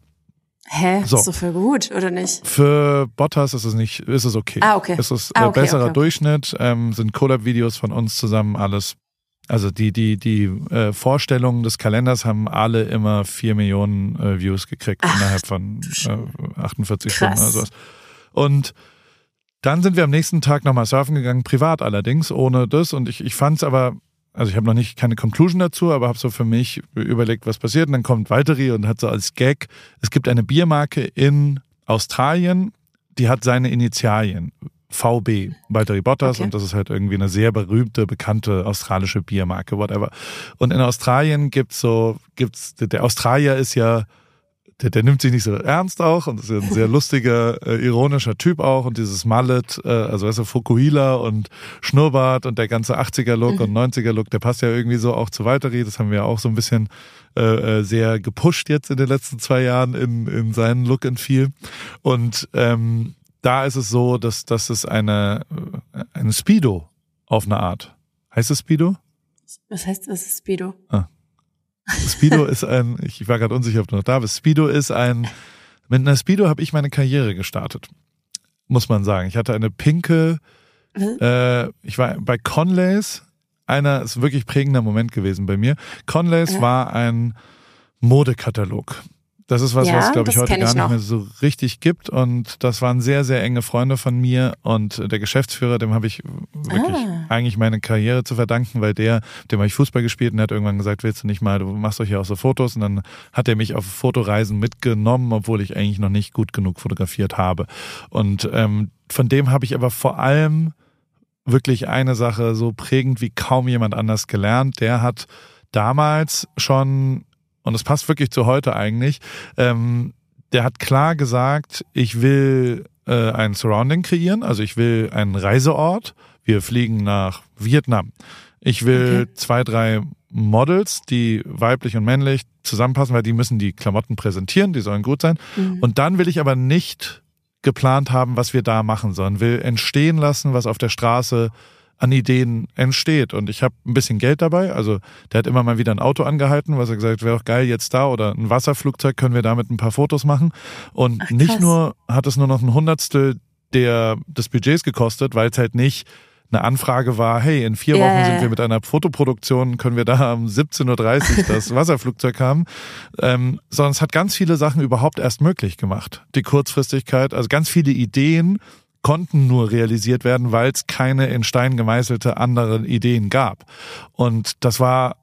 Hä? So. Ist so für gut, oder nicht? Für Bottas ist es nicht, ist es okay. Ah, okay. Es ist ah, okay, besserer okay, okay. Durchschnitt, ähm, sind Collab-Videos von uns zusammen, alles. Also die, die, die äh, Vorstellungen des Kalenders haben alle immer vier Millionen äh, Views gekriegt Ach, innerhalb von äh, 48 Krass. Stunden oder sowas. Und dann sind wir am nächsten Tag nochmal surfen gegangen, privat allerdings, ohne das. Und ich, ich fand es aber also ich habe noch nicht keine Conclusion dazu, aber habe so für mich überlegt, was passiert. Und dann kommt Valtteri und hat so als Gag, es gibt eine Biermarke in Australien, die hat seine Initialien. VB, Valtteri Bottas, okay. und das ist halt irgendwie eine sehr berühmte, bekannte australische Biermarke, whatever. Und in Australien gibt's so, gibt's, der Australier ist ja der, der nimmt sich nicht so ernst auch und ist ein sehr lustiger, äh, ironischer Typ auch und dieses Mallet, äh, also weißt du, Fukuhila und Schnurrbart und der ganze 80er-Look mhm. und 90er-Look, der passt ja irgendwie so auch zu Valtteri, das haben wir auch so ein bisschen äh, äh, sehr gepusht jetzt in den letzten zwei Jahren in, in seinen Look and Feel und ähm, da ist es so, dass, dass es eine, äh, eine Speedo auf eine Art. Heißt es Speedo? Was heißt das Speedo? Ah, Speedo ist ein, ich war gerade unsicher, ob du noch da bist. Speedo ist ein, mit einer Speedo habe ich meine Karriere gestartet. Muss man sagen. Ich hatte eine pinke, äh, ich war bei Conlays, einer ist wirklich prägender Moment gewesen bei mir. Conlays ja. war ein Modekatalog. Das ist was, ja, was glaube ich heute gar ich nicht mehr so richtig gibt. Und das waren sehr, sehr enge Freunde von mir. Und der Geschäftsführer, dem habe ich wirklich ah. eigentlich meine Karriere zu verdanken, weil der, dem habe ich Fußball gespielt und der hat irgendwann gesagt, willst du nicht mal, du machst doch hier auch so Fotos. Und dann hat er mich auf Fotoreisen mitgenommen, obwohl ich eigentlich noch nicht gut genug fotografiert habe. Und ähm, von dem habe ich aber vor allem wirklich eine Sache so prägend wie kaum jemand anders gelernt. Der hat damals schon und es passt wirklich zu heute eigentlich, ähm, der hat klar gesagt, ich will äh, ein Surrounding kreieren, also ich will einen Reiseort. Wir fliegen nach Vietnam. Ich will okay. zwei, drei Models, die weiblich und männlich zusammenpassen, weil die müssen die Klamotten präsentieren, die sollen gut sein. Mhm. Und dann will ich aber nicht geplant haben, was wir da machen, sondern will entstehen lassen, was auf der Straße an Ideen entsteht. Und ich habe ein bisschen Geld dabei. Also der hat immer mal wieder ein Auto angehalten, was er gesagt wäre auch geil jetzt da oder ein Wasserflugzeug können wir damit ein paar Fotos machen. Und Ach, nicht nur hat es nur noch ein Hundertstel der des Budgets gekostet, weil es halt nicht eine Anfrage war, hey, in vier Wochen yeah. sind wir mit einer Fotoproduktion, können wir da um 17.30 Uhr das Wasserflugzeug haben, ähm, sondern es hat ganz viele Sachen überhaupt erst möglich gemacht. Die Kurzfristigkeit, also ganz viele Ideen, konnten nur realisiert werden, weil es keine in Stein gemeißelte andere Ideen gab. Und das war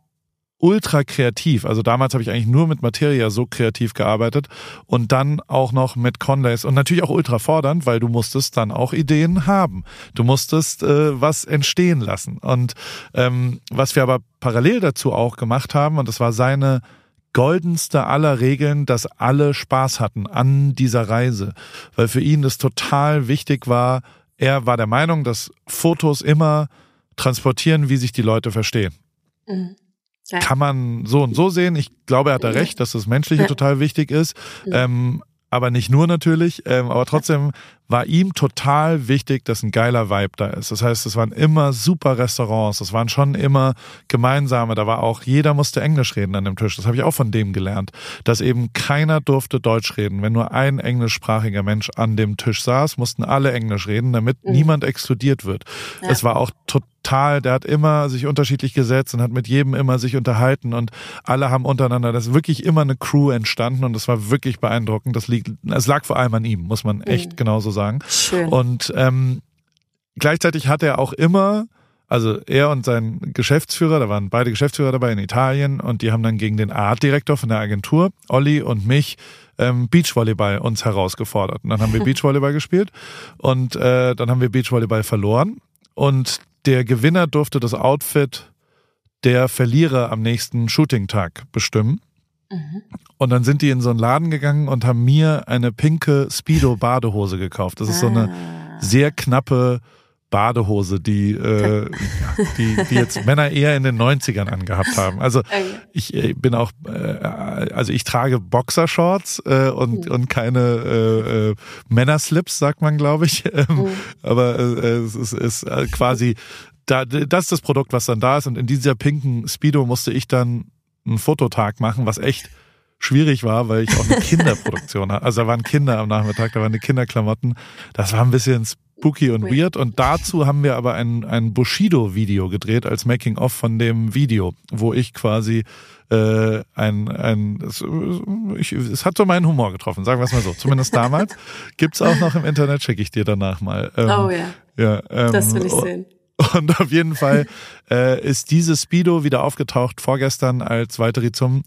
ultra kreativ. Also damals habe ich eigentlich nur mit Materia so kreativ gearbeitet und dann auch noch mit Conlays und natürlich auch ultra fordernd, weil du musstest dann auch Ideen haben. Du musstest äh, was entstehen lassen. Und ähm, was wir aber parallel dazu auch gemacht haben, und das war seine goldenste aller Regeln, dass alle Spaß hatten an dieser Reise, weil für ihn das total wichtig war. Er war der Meinung, dass Fotos immer transportieren, wie sich die Leute verstehen. Mhm. Ja. Kann man so und so sehen. Ich glaube, er hat da recht, dass das Menschliche ja. total wichtig ist. Ja. Ähm, aber nicht nur natürlich. Ähm, aber trotzdem war ihm total wichtig, dass ein geiler Vibe da ist. Das heißt, es waren immer super Restaurants, es waren schon immer gemeinsame, da war auch, jeder musste Englisch reden an dem Tisch. Das habe ich auch von dem gelernt, dass eben keiner durfte Deutsch reden. Wenn nur ein englischsprachiger Mensch an dem Tisch saß, mussten alle Englisch reden, damit mhm. niemand exkludiert wird. Ja. Es war auch total total, der hat immer sich unterschiedlich gesetzt und hat mit jedem immer sich unterhalten und alle haben untereinander, das ist wirklich immer eine Crew entstanden und das war wirklich beeindruckend. Das liegt, es lag vor allem an ihm, muss man echt mhm. genauso sagen. Schön. Und ähm, gleichzeitig hat er auch immer also er und sein Geschäftsführer, da waren beide Geschäftsführer dabei in Italien und die haben dann gegen den Artdirektor von der Agentur, Olli und mich, ähm, Beachvolleyball uns herausgefordert. Und dann haben wir Beachvolleyball gespielt und äh, dann haben wir Beachvolleyball verloren. Und der Gewinner durfte das Outfit der Verlierer am nächsten Shooting-Tag bestimmen. Mhm. Und dann sind die in so einen Laden gegangen und haben mir eine pinke Speedo-Badehose gekauft. Das ist so eine ah. sehr knappe Badehose, die, äh, die, die jetzt Männer eher in den 90ern angehabt haben. Also ich äh, bin auch, äh, also ich trage Boxershorts äh, und, mhm. und keine äh, äh, Männerslips, sagt man, glaube ich. Ähm, mhm. Aber äh, es ist, ist quasi da, das ist das Produkt, was dann da ist. Und in dieser pinken Speedo musste ich dann einen Fototag machen, was echt schwierig war, weil ich auch eine Kinderproduktion hatte. Also da waren Kinder am Nachmittag, da waren die Kinderklamotten. Das war ein bisschen spooky und weird. Und dazu haben wir aber ein, ein Bushido-Video gedreht als Making-of von dem Video, wo ich quasi äh, ein, ein es, ich, es hat so meinen Humor getroffen, sagen wir es mal so. Zumindest damals. Gibt's auch noch im Internet, schicke ich dir danach mal. Ähm, oh ja. Ja, ähm, das will ich sehen. Und auf jeden Fall äh, ist diese Speedo wieder aufgetaucht vorgestern, als Valtteri zum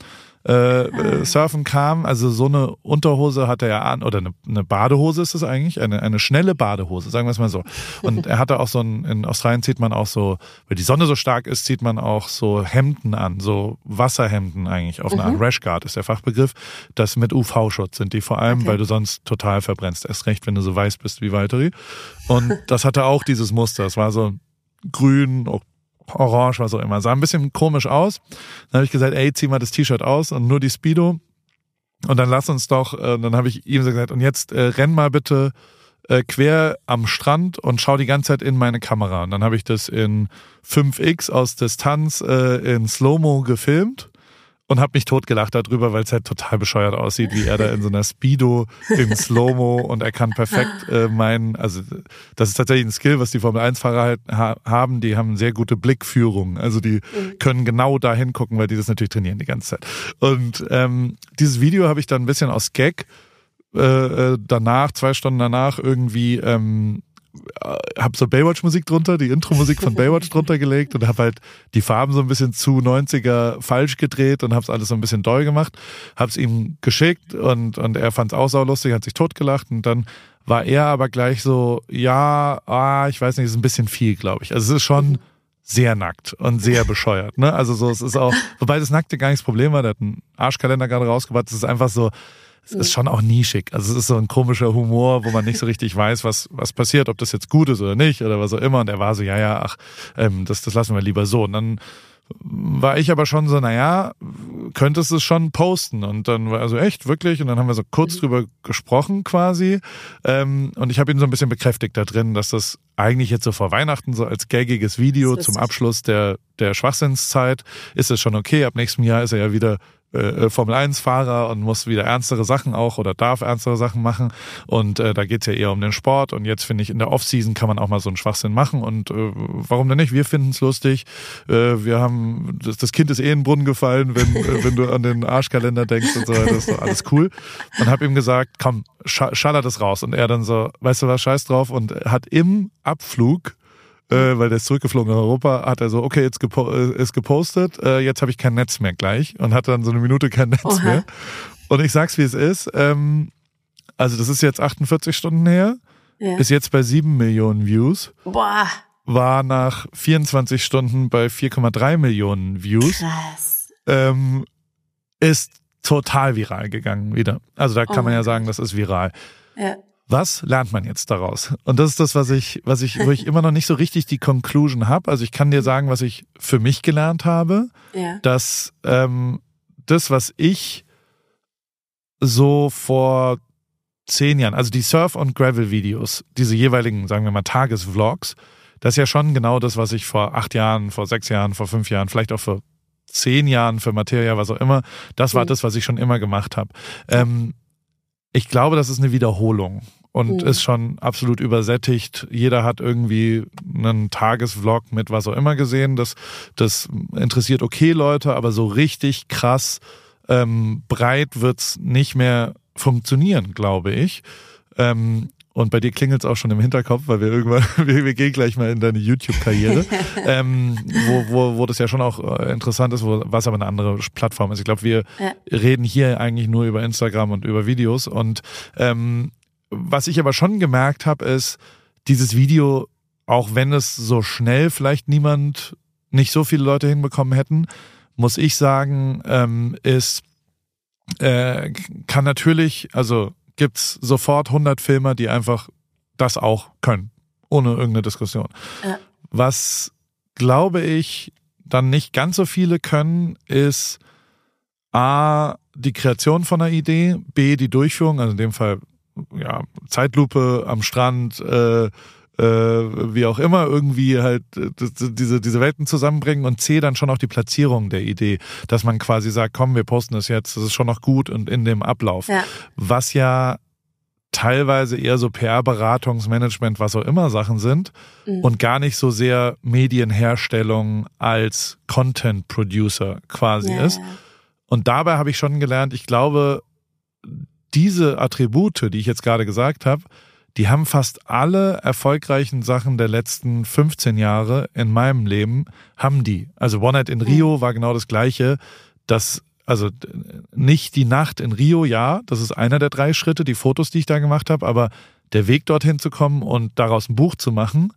äh, äh, Surfen kam. Also so eine Unterhose hat er ja an, oder eine, eine Badehose ist es eigentlich, eine, eine schnelle Badehose, sagen wir es mal so. Und er hatte auch so ein, in Australien zieht man auch so, weil die Sonne so stark ist, zieht man auch so Hemden an, so Wasserhemden eigentlich, auf eine Art mhm. Rashguard ist der Fachbegriff. Das mit UV-Schutz sind die vor allem, okay. weil du sonst total verbrennst. Erst recht, wenn du so weiß bist wie Valtteri. Und das hatte auch dieses Muster. Es war so grün, orange, was auch immer. Sah ein bisschen komisch aus. Dann habe ich gesagt, ey, zieh mal das T-Shirt aus und nur die Speedo. Und dann lass uns doch, äh, dann habe ich ihm so gesagt, und jetzt äh, renn mal bitte äh, quer am Strand und schau die ganze Zeit in meine Kamera. Und dann habe ich das in 5x aus Distanz äh, in Slow-Mo gefilmt und habe mich totgelacht darüber, weil es halt total bescheuert aussieht, wie er da in so einer Speedo in Slow-Mo und er kann perfekt äh, meinen, also das ist tatsächlich ein Skill, was die Formel 1-Fahrer halt ha haben, die haben sehr gute Blickführung, also die mhm. können genau da hingucken, weil die das natürlich trainieren die ganze Zeit. Und ähm, dieses Video habe ich dann ein bisschen aus Gag äh, äh danach, zwei Stunden danach irgendwie ähm, äh, habe so Baywatch-Musik drunter, die Intro-Musik von Baywatch drunter gelegt und habe halt die Farben so ein bisschen zu 90er falsch gedreht und habe es alles so ein bisschen doll gemacht, habe es ihm geschickt und, und er fand es auch saulustig, hat sich totgelacht und dann war er aber gleich so, ja, ah, ich weiß nicht, ist ein bisschen viel, glaube ich. Also es ist schon sehr nackt und sehr bescheuert. Ne? Also so, es ist auch, wobei das Nackte gar nicht das Problem war, der hat einen Arschkalender gerade rausgebracht, es ist einfach so, es ist schon auch nischig. Also es ist so ein komischer Humor, wo man nicht so richtig weiß, was, was passiert, ob das jetzt gut ist oder nicht oder was auch immer. Und er war so, ja, ja, ach, ähm, das, das lassen wir lieber so. Und dann war ich aber schon so, naja, könntest du es schon posten? Und dann war er so, echt, wirklich? Und dann haben wir so kurz mhm. drüber gesprochen quasi. Ähm, und ich habe ihn so ein bisschen bekräftigt da drin, dass das eigentlich jetzt so vor Weihnachten so als gaggiges Video zum Abschluss der, der Schwachsinnszeit ist es schon okay. Ab nächstem Jahr ist er ja wieder äh, Formel 1 Fahrer und muss wieder ernstere Sachen auch oder darf ernstere Sachen machen. Und äh, da geht's ja eher um den Sport. Und jetzt finde ich, in der Offseason kann man auch mal so einen Schwachsinn machen. Und äh, warum denn nicht? Wir finden's lustig. Äh, wir haben, das, das Kind ist eh in den Brunnen gefallen, wenn, äh, wenn du an den Arschkalender denkst und so. Das ist doch alles cool. Und habe ihm gesagt, komm, sch schaller das raus. Und er dann so, weißt du was, scheiß drauf. Und hat im Abflug äh, weil der ist zurückgeflogen nach Europa, hat er so, okay, jetzt gepo äh, ist gepostet, äh, jetzt habe ich kein Netz mehr gleich und hat dann so eine Minute kein Netz Oha. mehr. Und ich sag's, wie es ist. Ähm, also das ist jetzt 48 Stunden her, ja. ist jetzt bei 7 Millionen Views. Boah. War nach 24 Stunden bei 4,3 Millionen Views. Krass. Ähm, ist total viral gegangen wieder. Also da kann oh man ja sagen, das ist viral. Ja was lernt man jetzt daraus? Und das ist das, was ich, was ich, wo ich immer noch nicht so richtig die Conclusion habe. Also ich kann dir sagen, was ich für mich gelernt habe, ja. dass ähm, das, was ich so vor zehn Jahren, also die Surf- und Gravel-Videos, diese jeweiligen, sagen wir mal, Tagesvlogs, das ist ja schon genau das, was ich vor acht Jahren, vor sechs Jahren, vor fünf Jahren, vielleicht auch vor zehn Jahren für Materia, was auch immer, das war mhm. das, was ich schon immer gemacht habe. Ähm, ich glaube, das ist eine Wiederholung und mhm. ist schon absolut übersättigt. Jeder hat irgendwie einen Tagesvlog mit was auch immer gesehen. Das, das interessiert okay Leute, aber so richtig krass ähm, breit wird's nicht mehr funktionieren, glaube ich. Ähm, und bei dir klingelt es auch schon im Hinterkopf, weil wir irgendwann, wir, wir gehen gleich mal in deine YouTube-Karriere, ähm, wo, wo, wo das ja schon auch äh, interessant ist, wo, was aber eine andere Plattform ist. Ich glaube, wir ja. reden hier eigentlich nur über Instagram und über Videos. Und ähm, was ich aber schon gemerkt habe, ist, dieses Video, auch wenn es so schnell vielleicht niemand, nicht so viele Leute hinbekommen hätten, muss ich sagen, ähm, ist, äh, kann natürlich, also gibt's sofort 100 Filmer, die einfach das auch können. Ohne irgendeine Diskussion. Ja. Was, glaube ich, dann nicht ganz so viele können, ist A, die Kreation von einer Idee, B, die Durchführung, also in dem Fall ja, Zeitlupe am Strand, äh, äh, wie auch immer, irgendwie halt äh, diese, diese Welten zusammenbringen und C, dann schon auch die Platzierung der Idee, dass man quasi sagt, komm, wir posten das jetzt, das ist schon noch gut und in dem Ablauf. Ja. Was ja teilweise eher so PR-Beratungsmanagement, was auch immer Sachen sind mhm. und gar nicht so sehr Medienherstellung als Content-Producer quasi ja. ist. Und dabei habe ich schon gelernt, ich glaube, diese Attribute, die ich jetzt gerade gesagt habe, die haben fast alle erfolgreichen Sachen der letzten 15 Jahre in meinem Leben, haben die. Also One Night in Rio war genau das gleiche. Das, also nicht die Nacht in Rio, ja, das ist einer der drei Schritte, die Fotos, die ich da gemacht habe, aber der Weg dorthin zu kommen und daraus ein Buch zu machen,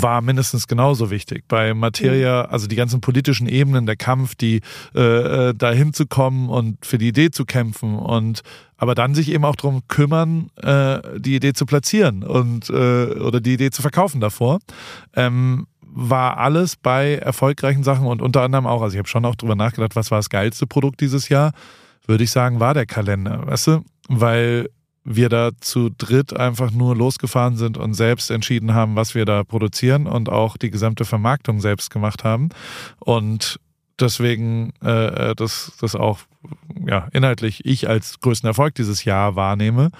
war mindestens genauso wichtig. Bei Materia, also die ganzen politischen Ebenen, der Kampf, die äh, äh dahin zu kommen und für die Idee zu kämpfen und aber dann sich eben auch darum kümmern, äh, die Idee zu platzieren und äh, oder die Idee zu verkaufen davor. Ähm, war alles bei erfolgreichen Sachen und unter anderem auch, also ich habe schon auch drüber nachgedacht, was war das geilste Produkt dieses Jahr, würde ich sagen, war der Kalender, weißt du? Weil wir da zu dritt einfach nur losgefahren sind und selbst entschieden haben, was wir da produzieren und auch die gesamte Vermarktung selbst gemacht haben. Und deswegen äh, äh das, das auch ja, inhaltlich ich als größten Erfolg dieses Jahr wahrnehme.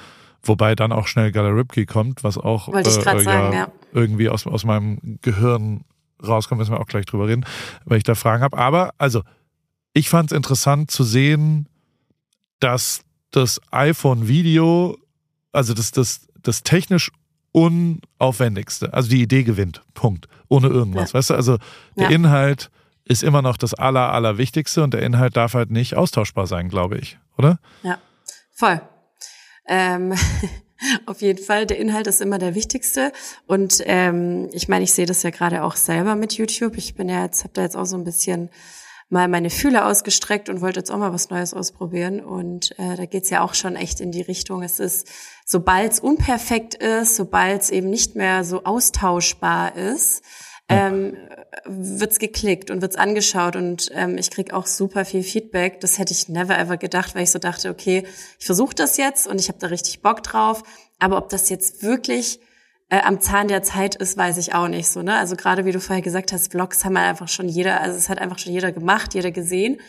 Wobei dann auch schnell Gala Ripke kommt, was auch äh, sagen, ja, ja. irgendwie aus, aus meinem Gehirn rauskommt, müssen wir auch gleich drüber reden, weil ich da Fragen habe. Aber also, ich fand es interessant zu sehen, dass das iPhone-Video, also das, das, das technisch unaufwendigste. Also die Idee gewinnt. Punkt. Ohne irgendwas. Ja. Weißt du, also der ja. Inhalt ist immer noch das Aller, Allerwichtigste und der Inhalt darf halt nicht austauschbar sein, glaube ich, oder? Ja, voll. Ähm, auf jeden Fall, der Inhalt ist immer der wichtigste. Und ähm, ich meine, ich sehe das ja gerade auch selber mit YouTube. Ich bin ja jetzt, habe da jetzt auch so ein bisschen mal meine Fühler ausgestreckt und wollte jetzt auch mal was Neues ausprobieren. Und äh, da geht's ja auch schon echt in die Richtung. Es ist, sobald es unperfekt ist, sobald es eben nicht mehr so austauschbar ist, ähm, wird's geklickt und wird's angeschaut und ähm, ich krieg auch super viel Feedback. Das hätte ich never ever gedacht, weil ich so dachte, okay, ich versuche das jetzt und ich habe da richtig Bock drauf. Aber ob das jetzt wirklich äh, am Zahn der Zeit ist, weiß ich auch nicht so. Ne? Also gerade wie du vorher gesagt hast, Vlogs haben halt einfach schon jeder, also es hat einfach schon jeder gemacht, jeder gesehen.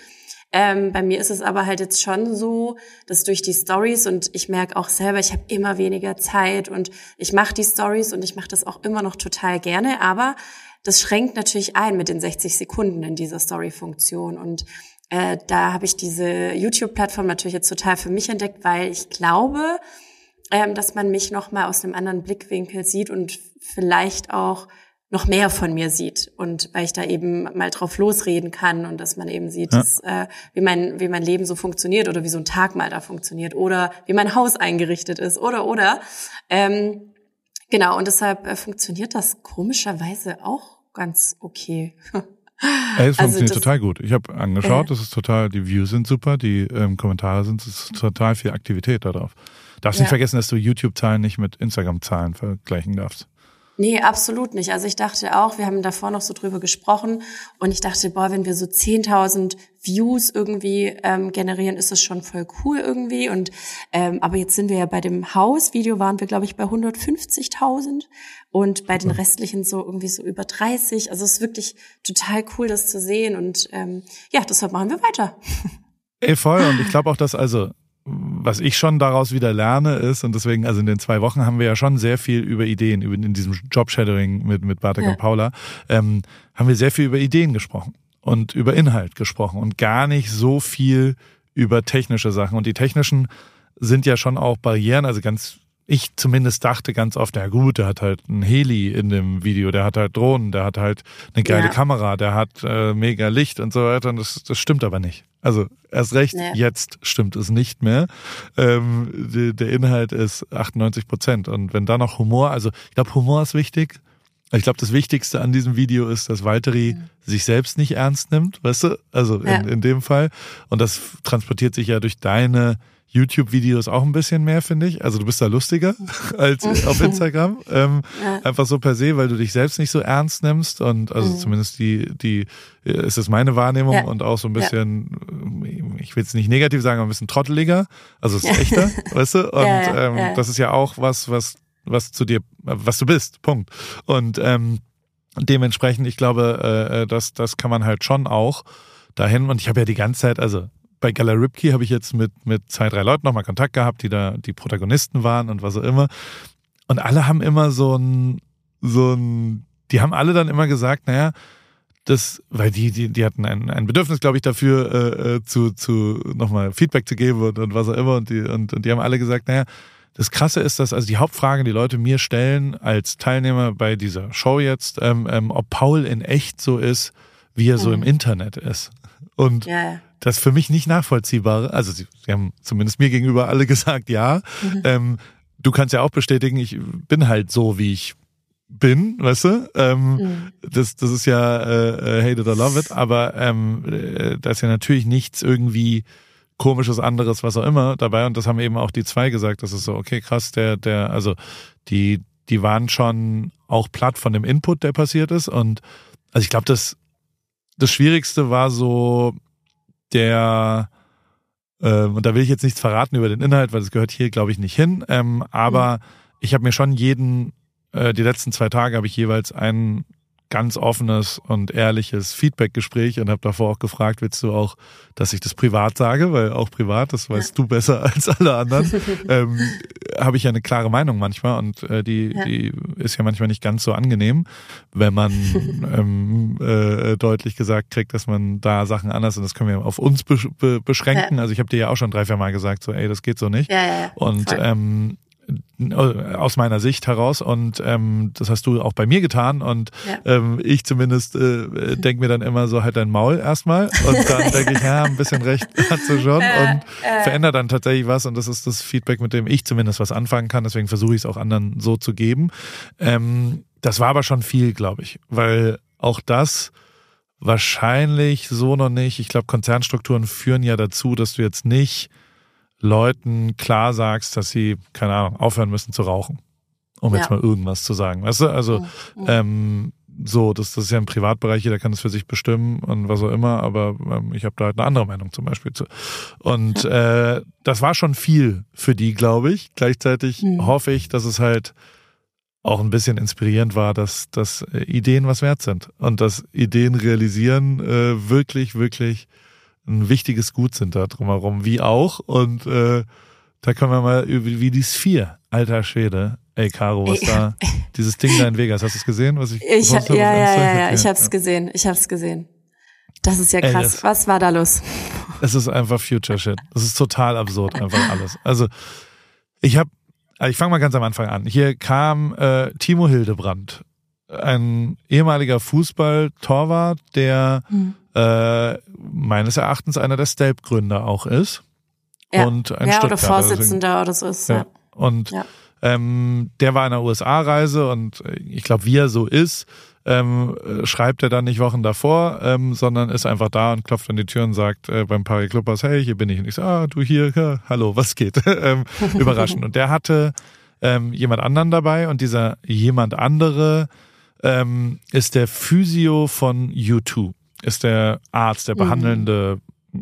Ähm, bei mir ist es aber halt jetzt schon so, dass durch die Stories und ich merke auch selber, ich habe immer weniger Zeit und ich mache die Stories und ich mache das auch immer noch total gerne, aber das schränkt natürlich ein mit den 60 Sekunden in dieser Story-Funktion und äh, da habe ich diese YouTube-Plattform natürlich jetzt total für mich entdeckt, weil ich glaube, ähm, dass man mich noch mal aus einem anderen Blickwinkel sieht und vielleicht auch noch mehr von mir sieht und weil ich da eben mal drauf losreden kann und dass man eben sieht, ja. dass, äh, wie mein wie mein Leben so funktioniert oder wie so ein Tag mal da funktioniert oder wie mein Haus eingerichtet ist oder oder ähm, genau und deshalb äh, funktioniert das komischerweise auch ganz okay. Ey, es also funktioniert total gut. Ich habe angeschaut, äh, das ist total, die Views sind super, die ähm, Kommentare sind, es ist total viel Aktivität darauf. Darfst ja. nicht vergessen, dass du YouTube-Zahlen nicht mit Instagram-Zahlen vergleichen darfst. Nee, absolut nicht. Also ich dachte auch, wir haben davor noch so drüber gesprochen und ich dachte, boah, wenn wir so 10.000 Views irgendwie ähm, generieren, ist das schon voll cool irgendwie. Und ähm, aber jetzt sind wir ja bei dem Hausvideo waren wir glaube ich bei 150.000 und bei den restlichen so irgendwie so über 30. Also es ist wirklich total cool, das zu sehen und ähm, ja, deshalb machen wir weiter. Ey, voll. Und ich glaube auch, dass also was ich schon daraus wieder lerne ist, und deswegen, also in den zwei Wochen haben wir ja schon sehr viel über Ideen, über, in diesem Job-Shadowing mit, mit Bartek ja. und Paula, ähm, haben wir sehr viel über Ideen gesprochen und über Inhalt gesprochen und gar nicht so viel über technische Sachen. Und die technischen sind ja schon auch Barrieren, also ganz ich zumindest dachte ganz oft, ja gut, der hat halt ein Heli in dem Video, der hat halt Drohnen, der hat halt eine geile ja. Kamera, der hat äh, mega Licht und so weiter. Und das, das stimmt aber nicht. Also erst recht, nee. jetzt stimmt es nicht mehr. Ähm, die, der Inhalt ist 98 Prozent. Und wenn da noch Humor, also ich glaube, Humor ist wichtig. Ich glaube, das Wichtigste an diesem Video ist, dass Valtteri mhm. sich selbst nicht ernst nimmt, weißt du? Also ja. in, in dem Fall. Und das transportiert sich ja durch deine YouTube-Videos auch ein bisschen mehr, finde ich. Also du bist da lustiger als auf Instagram. Ähm, ja. Einfach so per se, weil du dich selbst nicht so ernst nimmst. Und also mhm. zumindest die, die, ist es meine Wahrnehmung ja. und auch so ein bisschen, ich will es nicht negativ sagen, aber ein bisschen trotteliger. Also es ist echter, weißt du? Und ähm, das ist ja auch was, was, was zu dir, was du bist. Punkt. Und ähm, dementsprechend, ich glaube, äh, äh das, das kann man halt schon auch dahin. Und ich habe ja die ganze Zeit, also bei Gala Ripke habe ich jetzt mit, mit zwei, drei Leuten nochmal Kontakt gehabt, die da die Protagonisten waren und was auch immer. Und alle haben immer so ein, so ein, die haben alle dann immer gesagt, naja, das, weil die, die, die hatten ein, ein Bedürfnis, glaube ich, dafür, äh, äh, zu, zu nochmal Feedback zu geben und, und was auch immer. Und die, und, und die haben alle gesagt, naja, das Krasse ist, dass also die Hauptfrage, die Leute mir stellen als Teilnehmer bei dieser Show jetzt, ähm, ähm, ob Paul in echt so ist, wie er so mhm. im Internet ist. Und ja das für mich nicht nachvollziehbare, also sie, sie haben zumindest mir gegenüber alle gesagt, ja. Mhm. Ähm, du kannst ja auch bestätigen, ich bin halt so, wie ich bin, weißt du? Ähm, mhm. das, das ist ja äh, äh, hate it or love it, aber ähm, äh, da ist ja natürlich nichts irgendwie komisches anderes, was auch immer dabei. Und das haben eben auch die zwei gesagt. Das ist so, okay, krass, der, der, also die, die waren schon auch platt von dem Input, der passiert ist. Und also ich glaube, das, das Schwierigste war so, der, ähm, und da will ich jetzt nichts verraten über den Inhalt, weil das gehört hier, glaube ich, nicht hin. Ähm, aber mhm. ich habe mir schon jeden, äh, die letzten zwei Tage habe ich jeweils einen ganz offenes und ehrliches Feedback-Gespräch und habe davor auch gefragt, willst du auch, dass ich das privat sage, weil auch privat, das weißt ja. du besser als alle anderen, ähm, habe ich ja eine klare Meinung manchmal und äh, die, ja. die ist ja manchmal nicht ganz so angenehm, wenn man ähm, äh, deutlich gesagt kriegt, dass man da Sachen anders und das können wir auf uns beschränken. Ja. Also ich habe dir ja auch schon drei, vier Mal gesagt, so ey, das geht so nicht. Und ähm, aus meiner Sicht heraus und ähm, das hast du auch bei mir getan und ja. ähm, ich zumindest äh, denke mir dann immer so halt dein Maul erstmal und dann denke ich, ja, ein bisschen recht hast du schon und äh, verändert dann tatsächlich was und das ist das Feedback, mit dem ich zumindest was anfangen kann, deswegen versuche ich es auch anderen so zu geben. Ähm, das war aber schon viel, glaube ich, weil auch das wahrscheinlich so noch nicht, ich glaube Konzernstrukturen führen ja dazu, dass du jetzt nicht Leuten klar sagst, dass sie, keine Ahnung, aufhören müssen zu rauchen. Um ja. jetzt mal irgendwas zu sagen. Weißt du? Also, mhm. ähm, so, das, das ist ja im Privatbereich, jeder kann das für sich bestimmen und was auch immer, aber ähm, ich habe da halt eine andere Meinung zum Beispiel zu. Und äh, das war schon viel für die, glaube ich. Gleichzeitig mhm. hoffe ich, dass es halt auch ein bisschen inspirierend war, dass, dass äh, Ideen was wert sind und dass Ideen realisieren äh, wirklich, wirklich ein wichtiges Gut sind da drumherum, wie auch. Und äh, da können wir mal über wie die Sphere, alter Schwede. Ey, Caro, was da, dieses Ding da in Vegas, hast du es gesehen? Was ich, ich ja, ja, ja, ja, ja, ich hab's ja. gesehen, ich hab's gesehen. Das ist ja krass. Ey, das, was war da los? Es ist einfach Future Shit. Das ist total absurd, einfach alles. Also, ich habe, also ich fange mal ganz am Anfang an. Hier kam äh, Timo Hildebrand, ein ehemaliger Fußballtorwart, der hm äh, meines Erachtens einer der Stelp-Gründer auch ist. Ja. Und ein ja, oder Vorsitzender oder so ist. Ja. ja. Und ja. Ähm, der war in der USA-Reise und äh, ich glaube, wie er so ist, ähm, äh, schreibt er dann nicht Wochen davor, ähm, sondern ist einfach da und klopft an die Tür und sagt äh, beim Pari Clubbers, hey, hier bin ich. Und ich so, ah, du hier, ja, hallo, was geht? ähm, überraschend. Und der hatte ähm, jemand anderen dabei und dieser jemand andere ähm, ist der Physio von U2 ist der Arzt, der mhm. behandelnde,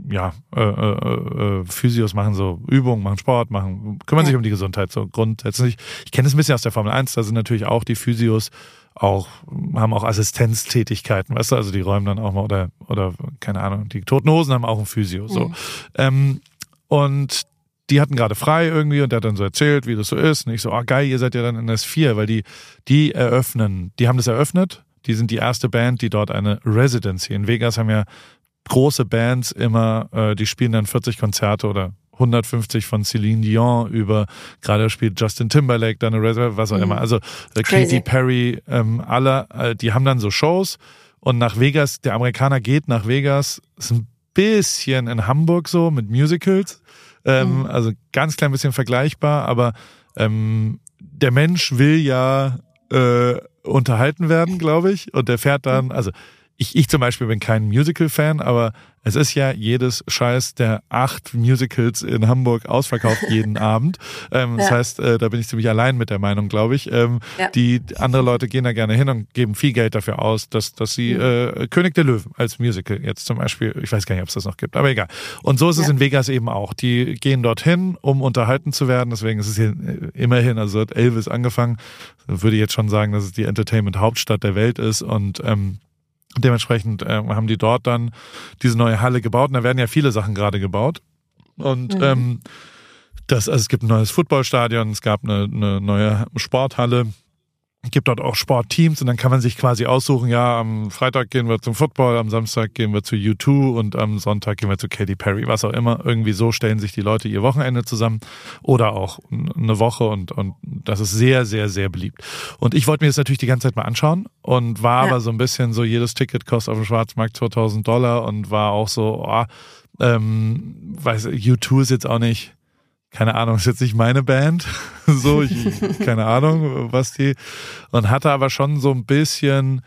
ja, äh, äh, äh, Physios machen so Übungen, machen Sport, machen, kümmern ja. sich um die Gesundheit so grundsätzlich. Ich kenne es ein bisschen aus der Formel 1, da sind natürlich auch die Physios auch, haben auch Assistenztätigkeiten, weißt du, also die räumen dann auch mal oder, oder, keine Ahnung, die Toten Hosen haben auch ein Physio, so. Mhm. Ähm, und die hatten gerade frei irgendwie und der hat dann so erzählt, wie das so ist. Und ich so, ah oh, geil, ihr seid ja dann in S4, weil die, die eröffnen, die haben das eröffnet die sind die erste Band, die dort eine Residency. In Vegas haben ja große Bands immer, äh, die spielen dann 40 Konzerte oder 150 von Celine Dion über, gerade spielt Justin Timberlake dann eine Residency, was auch mhm. immer. Also äh, Katy Perry, ähm, alle, äh, die haben dann so Shows und nach Vegas, der Amerikaner geht nach Vegas, ist ein bisschen in Hamburg so mit Musicals. Ähm, mhm. Also ganz klein bisschen vergleichbar, aber ähm, der Mensch will ja äh, unterhalten werden, glaube ich. Und der fährt dann, also ich, ich zum Beispiel bin kein Musical-Fan, aber es ist ja jedes Scheiß der acht Musicals in Hamburg ausverkauft jeden Abend. Ähm, ja. Das heißt, äh, da bin ich ziemlich allein mit der Meinung, glaube ich. Ähm, ja. Die andere Leute gehen da gerne hin und geben viel Geld dafür aus, dass, dass sie mhm. äh, König der Löwen als Musical jetzt zum Beispiel, ich weiß gar nicht, ob es das noch gibt, aber egal. Und so ist es ja. in Vegas eben auch. Die gehen dorthin, um unterhalten zu werden. Deswegen ist es hier äh, immerhin, also hat Elvis angefangen, würde ich jetzt schon sagen, dass es die Entertainment-Hauptstadt der Welt ist und ähm, Dementsprechend äh, haben die dort dann diese neue Halle gebaut. Und da werden ja viele Sachen gerade gebaut. Und mhm. ähm, das, also es gibt ein neues Footballstadion, es gab eine, eine neue Sporthalle gibt dort auch Sportteams und dann kann man sich quasi aussuchen, ja, am Freitag gehen wir zum Football, am Samstag gehen wir zu U2 und am Sonntag gehen wir zu Katy Perry, was auch immer. Irgendwie so stellen sich die Leute ihr Wochenende zusammen oder auch eine Woche und, und das ist sehr, sehr, sehr beliebt. Und ich wollte mir das natürlich die ganze Zeit mal anschauen und war ja. aber so ein bisschen so, jedes Ticket kostet auf dem Schwarzmarkt 2000 Dollar und war auch so, oh, ähm, weiß, U2 ist jetzt auch nicht keine Ahnung, ist jetzt nicht meine Band, so, ich, keine Ahnung, was die, und hatte aber schon so ein bisschen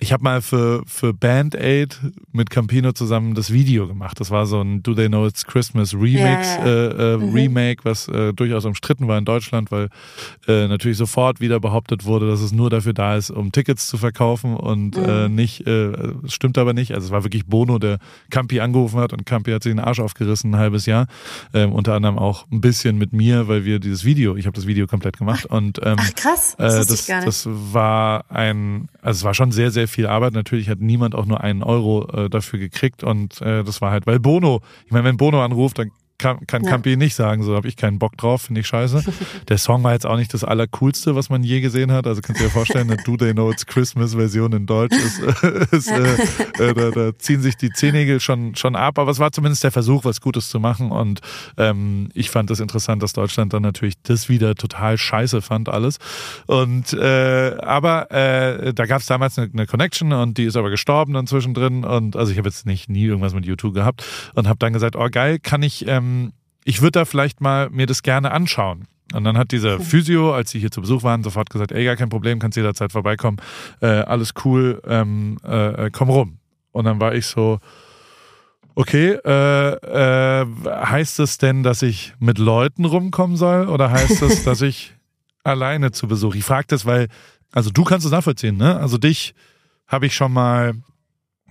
ich habe mal für, für Band Aid mit Campino zusammen das Video gemacht. Das war so ein Do They Know It's Christmas Remix, ja. Äh, äh, mhm. Remake, was äh, durchaus umstritten war in Deutschland, weil äh, natürlich sofort wieder behauptet wurde, dass es nur dafür da ist, um Tickets zu verkaufen und äh, mhm. nicht, äh, stimmt aber nicht. Also es war wirklich Bono, der Campi angerufen hat und Campi hat sich den Arsch aufgerissen ein halbes Jahr. Ähm, unter anderem auch ein bisschen mit mir, weil wir dieses Video, ich habe das Video komplett gemacht und ähm, Ach, krass, das, äh, das, das war ein, also es war schon sehr, sehr sehr viel Arbeit. Natürlich hat niemand auch nur einen Euro äh, dafür gekriegt und äh, das war halt, weil Bono, ich meine, wenn Bono anruft, dann kann, kann ja. Campi nicht sagen, so habe ich keinen Bock drauf, finde ich scheiße. Der Song war jetzt auch nicht das allercoolste, was man je gesehen hat. Also kannst du dir vorstellen, eine Do They Know It's Christmas Version in Deutsch ist, ist äh, äh, da, da ziehen sich die Zehennägel schon, schon ab, aber es war zumindest der Versuch, was Gutes zu machen. Und ähm, ich fand das interessant, dass Deutschland dann natürlich das wieder total scheiße fand, alles. Und äh, aber äh, da gab es damals eine, eine Connection und die ist aber gestorben dann zwischendrin. Und also ich habe jetzt nicht nie irgendwas mit YouTube gehabt und habe dann gesagt, oh geil, kann ich ähm, ähm, ich würde da vielleicht mal mir das gerne anschauen. Und dann hat dieser Physio, als sie hier zu Besuch waren, sofort gesagt, ey, gar kein Problem, kannst jederzeit vorbeikommen, äh, alles cool, ähm, äh, komm rum. Und dann war ich so, okay, äh, äh, heißt es denn, dass ich mit Leuten rumkommen soll oder heißt es, dass ich alleine zu Besuch? Ich frage das, weil, also du kannst es nachvollziehen, ne? Also dich habe ich schon mal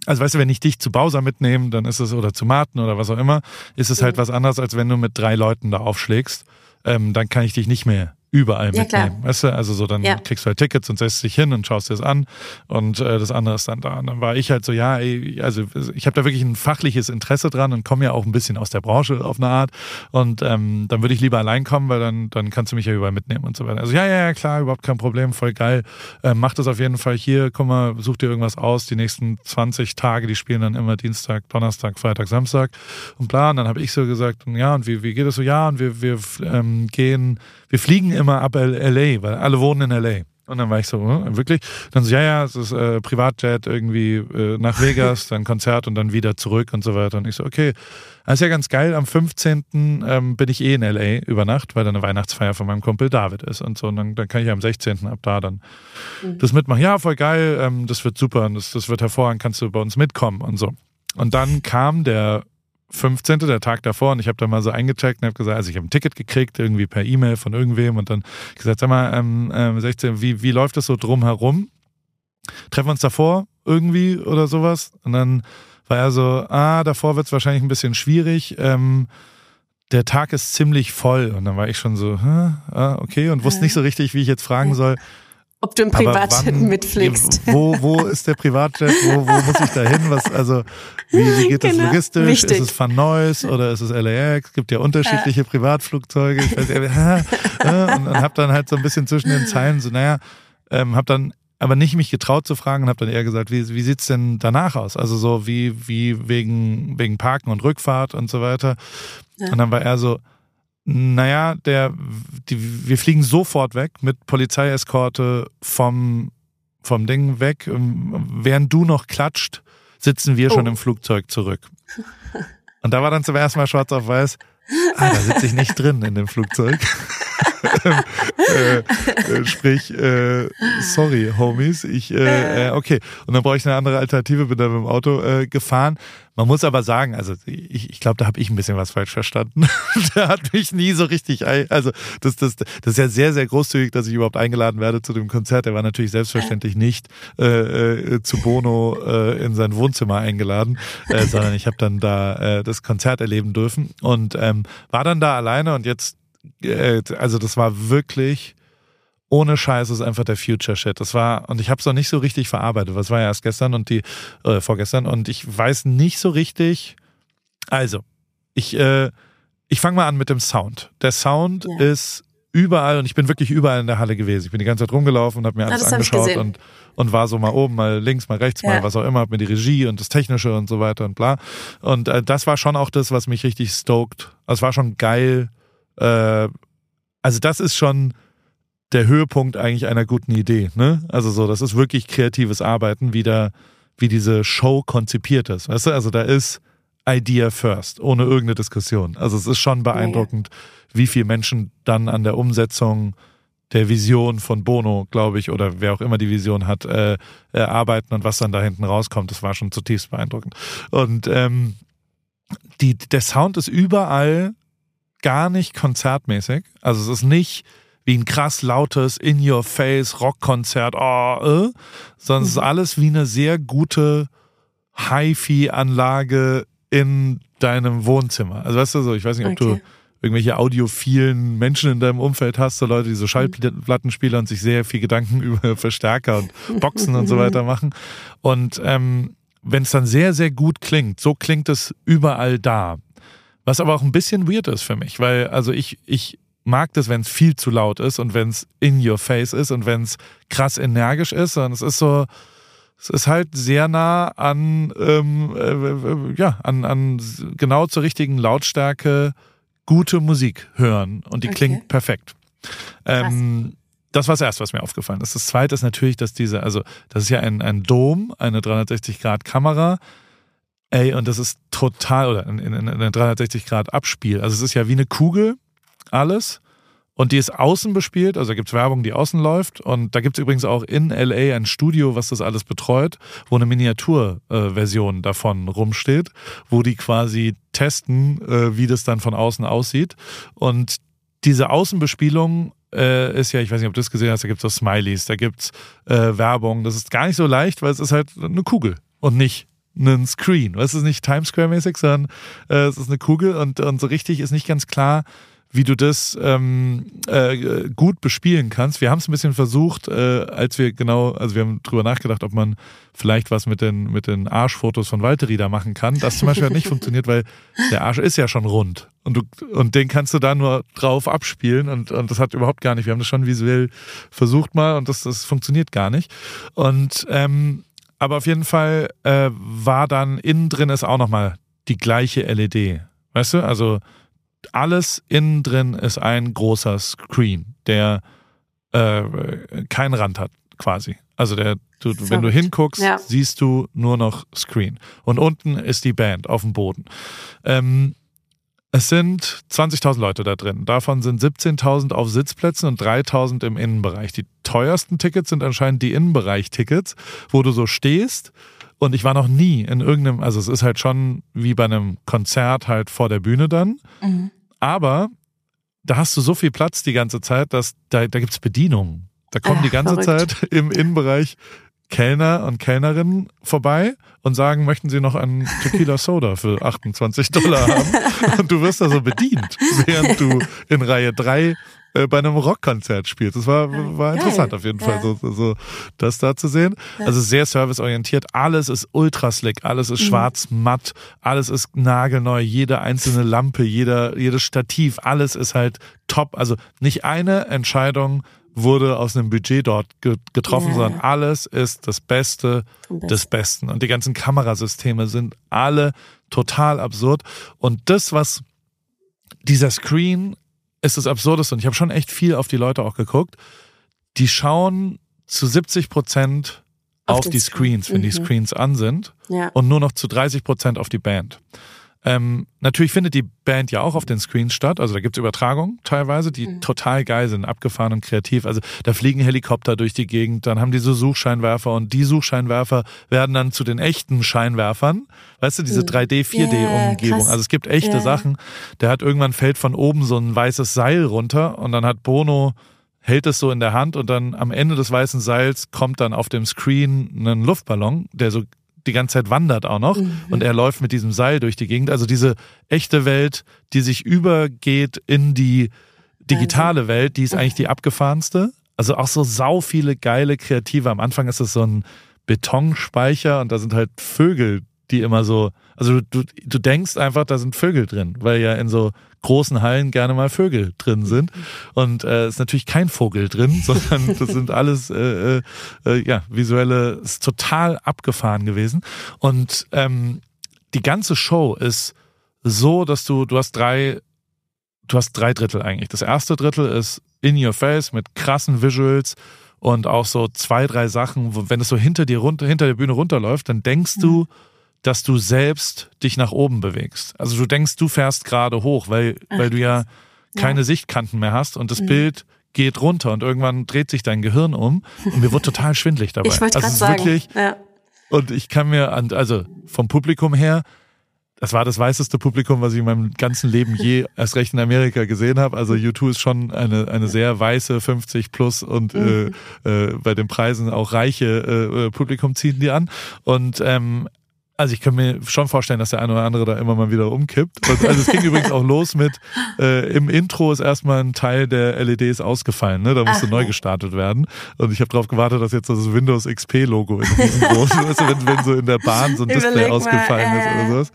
also weißt du, wenn ich dich zu Bowser mitnehme, dann ist es, oder zu Martin oder was auch immer, ist es halt was anderes, als wenn du mit drei Leuten da aufschlägst. Ähm, dann kann ich dich nicht mehr überall ja, mitnehmen. Klar. Weißt du, also so dann ja. kriegst du halt Tickets und setzt dich hin und schaust dir das an und äh, das andere ist dann da. Und dann war ich halt so, ja, ey, also ich habe da wirklich ein fachliches Interesse dran und komme ja auch ein bisschen aus der Branche auf eine Art. Und ähm, dann würde ich lieber allein kommen, weil dann, dann kannst du mich ja überall mitnehmen und so weiter. Also ja, ja, ja, klar, überhaupt kein Problem, voll geil. Ähm, mach das auf jeden Fall hier, guck mal, such dir irgendwas aus. Die nächsten 20 Tage, die spielen dann immer Dienstag, Donnerstag, Freitag, Samstag und bla. Und dann habe ich so gesagt, ja, und wie, wie geht es so? Ja, und wir, wir ähm, gehen wir fliegen immer ab LA, weil alle wohnen in LA. Und dann war ich so, hm, wirklich? Dann so, ja, ja, es ist äh, Privatjet irgendwie äh, nach Vegas, dann Konzert und dann wieder zurück und so weiter. Und ich so, okay, das ist ja ganz geil. Am 15. Ähm, bin ich eh in LA über Nacht, weil da eine Weihnachtsfeier von meinem Kumpel David ist und so. Und dann, dann kann ich am 16. ab da dann mhm. das mitmachen. Ja, voll geil, ähm, das wird super und das, das wird hervorragend, kannst du bei uns mitkommen und so. Und dann kam der 15. der Tag davor und ich habe da mal so eingecheckt und habe gesagt, also ich habe ein Ticket gekriegt, irgendwie per E-Mail von irgendwem und dann gesagt, sag mal, ähm, ähm, 16, wie, wie läuft das so drumherum? Treffen wir uns davor irgendwie oder sowas? Und dann war er so, ah, davor wird es wahrscheinlich ein bisschen schwierig. Ähm, der Tag ist ziemlich voll. Und dann war ich schon so, ah, okay, und wusste nicht so richtig, wie ich jetzt fragen soll. Ob du im Privatjet wann, mitfliegst. Wo, wo ist der Privatjet? Wo, wo muss ich da hin? Was, also, wie, wie geht das genau, logistisch? Wichtig. Ist es Van Nuys oder ist es LAX? Es gibt ja unterschiedliche ja. Privatflugzeuge. Ich weiß, ja, und, und habe dann halt so ein bisschen zwischen den Zeilen so, naja, ähm, habe dann aber nicht mich getraut zu fragen und habe dann eher gesagt, wie, wie sieht's denn danach aus? Also so wie, wie wegen, wegen Parken und Rückfahrt und so weiter. Ja. Und dann war er so, naja, der, die, wir fliegen sofort weg mit Polizeieskorte vom, vom Ding weg. Ähm, während du noch klatscht, sitzen wir oh. schon im Flugzeug zurück. Und da war dann zum ersten Mal schwarz auf weiß, ah, da sitze ich nicht drin in dem Flugzeug. äh, äh, sprich, äh, sorry, Homies, ich, äh, äh, okay. Und dann brauche ich eine andere Alternative, bin dann mit dem Auto gefahren. Man muss aber sagen, also ich, ich glaube, da habe ich ein bisschen was falsch verstanden. der hat mich nie so richtig, also das, das, das ist ja sehr, sehr großzügig, dass ich überhaupt eingeladen werde zu dem Konzert. Er war natürlich selbstverständlich nicht äh, äh, zu Bono äh, in sein Wohnzimmer eingeladen, äh, sondern ich habe dann da äh, das Konzert erleben dürfen und ähm, war dann da alleine und jetzt, äh, also das war wirklich ohne Scheiß ist einfach der Future Shit. Das war, und ich habe es noch nicht so richtig verarbeitet. Was war ja erst gestern und die, äh, vorgestern, und ich weiß nicht so richtig. Also, ich, äh, ich fange mal an mit dem Sound. Der Sound ja. ist überall und ich bin wirklich überall in der Halle gewesen. Ich bin die ganze Zeit rumgelaufen und habe mir alles ja, angeschaut und, und war so mal oben, mal links, mal rechts, ja. mal was auch immer, hab mir die Regie und das Technische und so weiter und bla. Und äh, das war schon auch das, was mich richtig stoked. Also es war schon geil. Äh, also das ist schon der Höhepunkt eigentlich einer guten Idee. Ne? Also so, das ist wirklich kreatives Arbeiten, wie, da, wie diese Show konzipiert ist. Weißt du, also da ist Idea first, ohne irgendeine Diskussion. Also es ist schon beeindruckend, wie viele Menschen dann an der Umsetzung der Vision von Bono, glaube ich, oder wer auch immer die Vision hat, äh, äh, arbeiten und was dann da hinten rauskommt. Das war schon zutiefst beeindruckend. Und ähm, die, der Sound ist überall gar nicht konzertmäßig. Also es ist nicht wie ein krass lautes In-Your-Face Rockkonzert, oh, äh, sondern es ist mhm. alles wie eine sehr gute Hi-Fi-Anlage in deinem Wohnzimmer. Also weißt du so, ich weiß nicht, ob okay. du irgendwelche audiophilen Menschen in deinem Umfeld hast, so Leute, die so Schallplattenspieler und sich sehr viel Gedanken über Verstärker und Boxen und so weiter machen. Und ähm, wenn es dann sehr, sehr gut klingt, so klingt es überall da. Was aber auch ein bisschen weird ist für mich, weil also ich, ich mag das, wenn es viel zu laut ist und wenn es in your face ist und wenn es krass energisch ist, sondern es ist so, es ist halt sehr nah an, ähm, äh, ja, an, an genau zur richtigen Lautstärke gute Musik hören und die okay. klingt perfekt. Ähm, das war das erste, was mir aufgefallen ist. Das zweite ist natürlich, dass diese, also das ist ja ein, ein Dom, eine 360-Grad-Kamera. Ey, und das ist total, oder ein, ein 360-Grad-Abspiel. Also es ist ja wie eine Kugel, alles. Und die ist außen bespielt, also da gibt es Werbung, die außen läuft. Und da gibt es übrigens auch in LA ein Studio, was das alles betreut, wo eine Miniaturversion äh, davon rumsteht, wo die quasi testen, äh, wie das dann von außen aussieht. Und diese Außenbespielung äh, ist ja, ich weiß nicht, ob du das gesehen hast, da gibt es so Smileys, da gibt es äh, Werbung. Das ist gar nicht so leicht, weil es ist halt eine Kugel und nicht ein Screen. Es ist nicht Times Square-mäßig, sondern äh, es ist eine Kugel und, und so richtig ist nicht ganz klar, wie du das ähm, äh, gut bespielen kannst. Wir haben es ein bisschen versucht, äh, als wir genau, also wir haben drüber nachgedacht, ob man vielleicht was mit den, mit den Arschfotos von Valtteri da machen kann. Das zum Beispiel hat nicht funktioniert, weil der Arsch ist ja schon rund. Und, du, und den kannst du da nur drauf abspielen und, und das hat überhaupt gar nicht. Wir haben das schon visuell versucht mal und das, das funktioniert gar nicht. Und ähm, aber auf jeden Fall äh, war dann innen drin ist auch nochmal die gleiche LED. Weißt du? Also alles innen drin ist ein großer Screen, der äh, keinen Rand hat, quasi. Also der, du, wenn du hinguckst, ja. siehst du nur noch Screen. Und unten ist die Band auf dem Boden. Ähm, es sind 20.000 Leute da drin. Davon sind 17.000 auf Sitzplätzen und 3.000 im Innenbereich. Die teuersten Tickets sind anscheinend die Innenbereich-Tickets, wo du so stehst. Und ich war noch nie in irgendeinem, also es ist halt schon wie bei einem Konzert halt vor der Bühne dann. Mhm. Aber da hast du so viel Platz die ganze Zeit, dass da, da gibt es Bedienungen. Da kommen Ach, die ganze verrückt. Zeit im Innenbereich Kellner und Kellnerinnen vorbei und sagen, möchten Sie noch einen Tequila Soda für 28 Dollar haben? Und du wirst da so bedient, während du in Reihe 3 äh, bei einem Rockkonzert spielt. Das war, war interessant auf jeden Fall, so, so das da zu sehen. Also sehr serviceorientiert. Alles ist ultra slick, alles ist mhm. schwarz matt, alles ist nagelneu, jede einzelne Lampe, jeder, jedes Stativ, alles ist halt top. Also nicht eine Entscheidung wurde aus einem Budget dort getroffen, ja. sondern alles ist das Beste des Besten. Und die ganzen Kamerasysteme sind alle total absurd. Und das, was dieser Screen ist das Absurdeste und ich habe schon echt viel auf die Leute auch geguckt. Die schauen zu 70 Prozent auf, auf die Screens, wenn mhm. die Screens an sind ja. und nur noch zu 30 Prozent auf die Band. Ähm, natürlich findet die Band ja auch auf den Screens statt. Also da gibt's Übertragungen teilweise, die mhm. total geil sind, abgefahren und kreativ. Also da fliegen Helikopter durch die Gegend, dann haben die so Suchscheinwerfer und die Suchscheinwerfer werden dann zu den echten Scheinwerfern. Weißt du, diese 3D, 4D-Umgebung. Yeah, also es gibt echte yeah. Sachen. Der hat irgendwann fällt von oben so ein weißes Seil runter und dann hat Bono hält es so in der Hand und dann am Ende des weißen Seils kommt dann auf dem Screen ein Luftballon, der so die ganze Zeit wandert auch noch mhm. und er läuft mit diesem Seil durch die Gegend. Also diese echte Welt, die sich übergeht in die digitale Welt, die ist eigentlich die abgefahrenste. Also auch so sau viele geile Kreative. Am Anfang ist es so ein Betonspeicher und da sind halt Vögel, die immer so, also du, du denkst einfach, da sind Vögel drin, weil ja in so großen Hallen gerne mal Vögel drin sind. Und äh, ist natürlich kein Vogel drin, sondern das sind alles äh, äh, äh, ja visuelle, ist total abgefahren gewesen. Und ähm, die ganze Show ist so, dass du, du hast drei, du hast drei Drittel eigentlich. Das erste Drittel ist in your face mit krassen Visuals und auch so zwei, drei Sachen, wenn es so hinter dir runter, hinter der Bühne runterläuft, dann denkst du, mhm dass du selbst dich nach oben bewegst. Also du denkst, du fährst gerade hoch, weil, Ach, weil du ja keine ja. Sichtkanten mehr hast und das mhm. Bild geht runter und irgendwann dreht sich dein Gehirn um und mir wird total schwindlig dabei. Ich wollte also gerade sagen. Wirklich, ja. Und ich kann mir, an, also vom Publikum her, das war das weißeste Publikum, was ich in meinem ganzen Leben je erst recht in Amerika gesehen habe. Also U2 ist schon eine, eine sehr weiße 50 plus und mhm. äh, äh, bei den Preisen auch reiche äh, Publikum ziehen die an. Und ähm, also ich kann mir schon vorstellen, dass der eine oder andere da immer mal wieder umkippt. Also es ging übrigens auch los mit, äh, im Intro ist erstmal ein Teil der LEDs ausgefallen, ne? Da musste Ach, neu gestartet werden. Und ich habe darauf gewartet, dass jetzt das Windows XP-Logo in riesengroßen, weißt du, wenn, wenn so in der Bahn so ein Display Überleg ausgefallen mal, äh. ist oder sowas.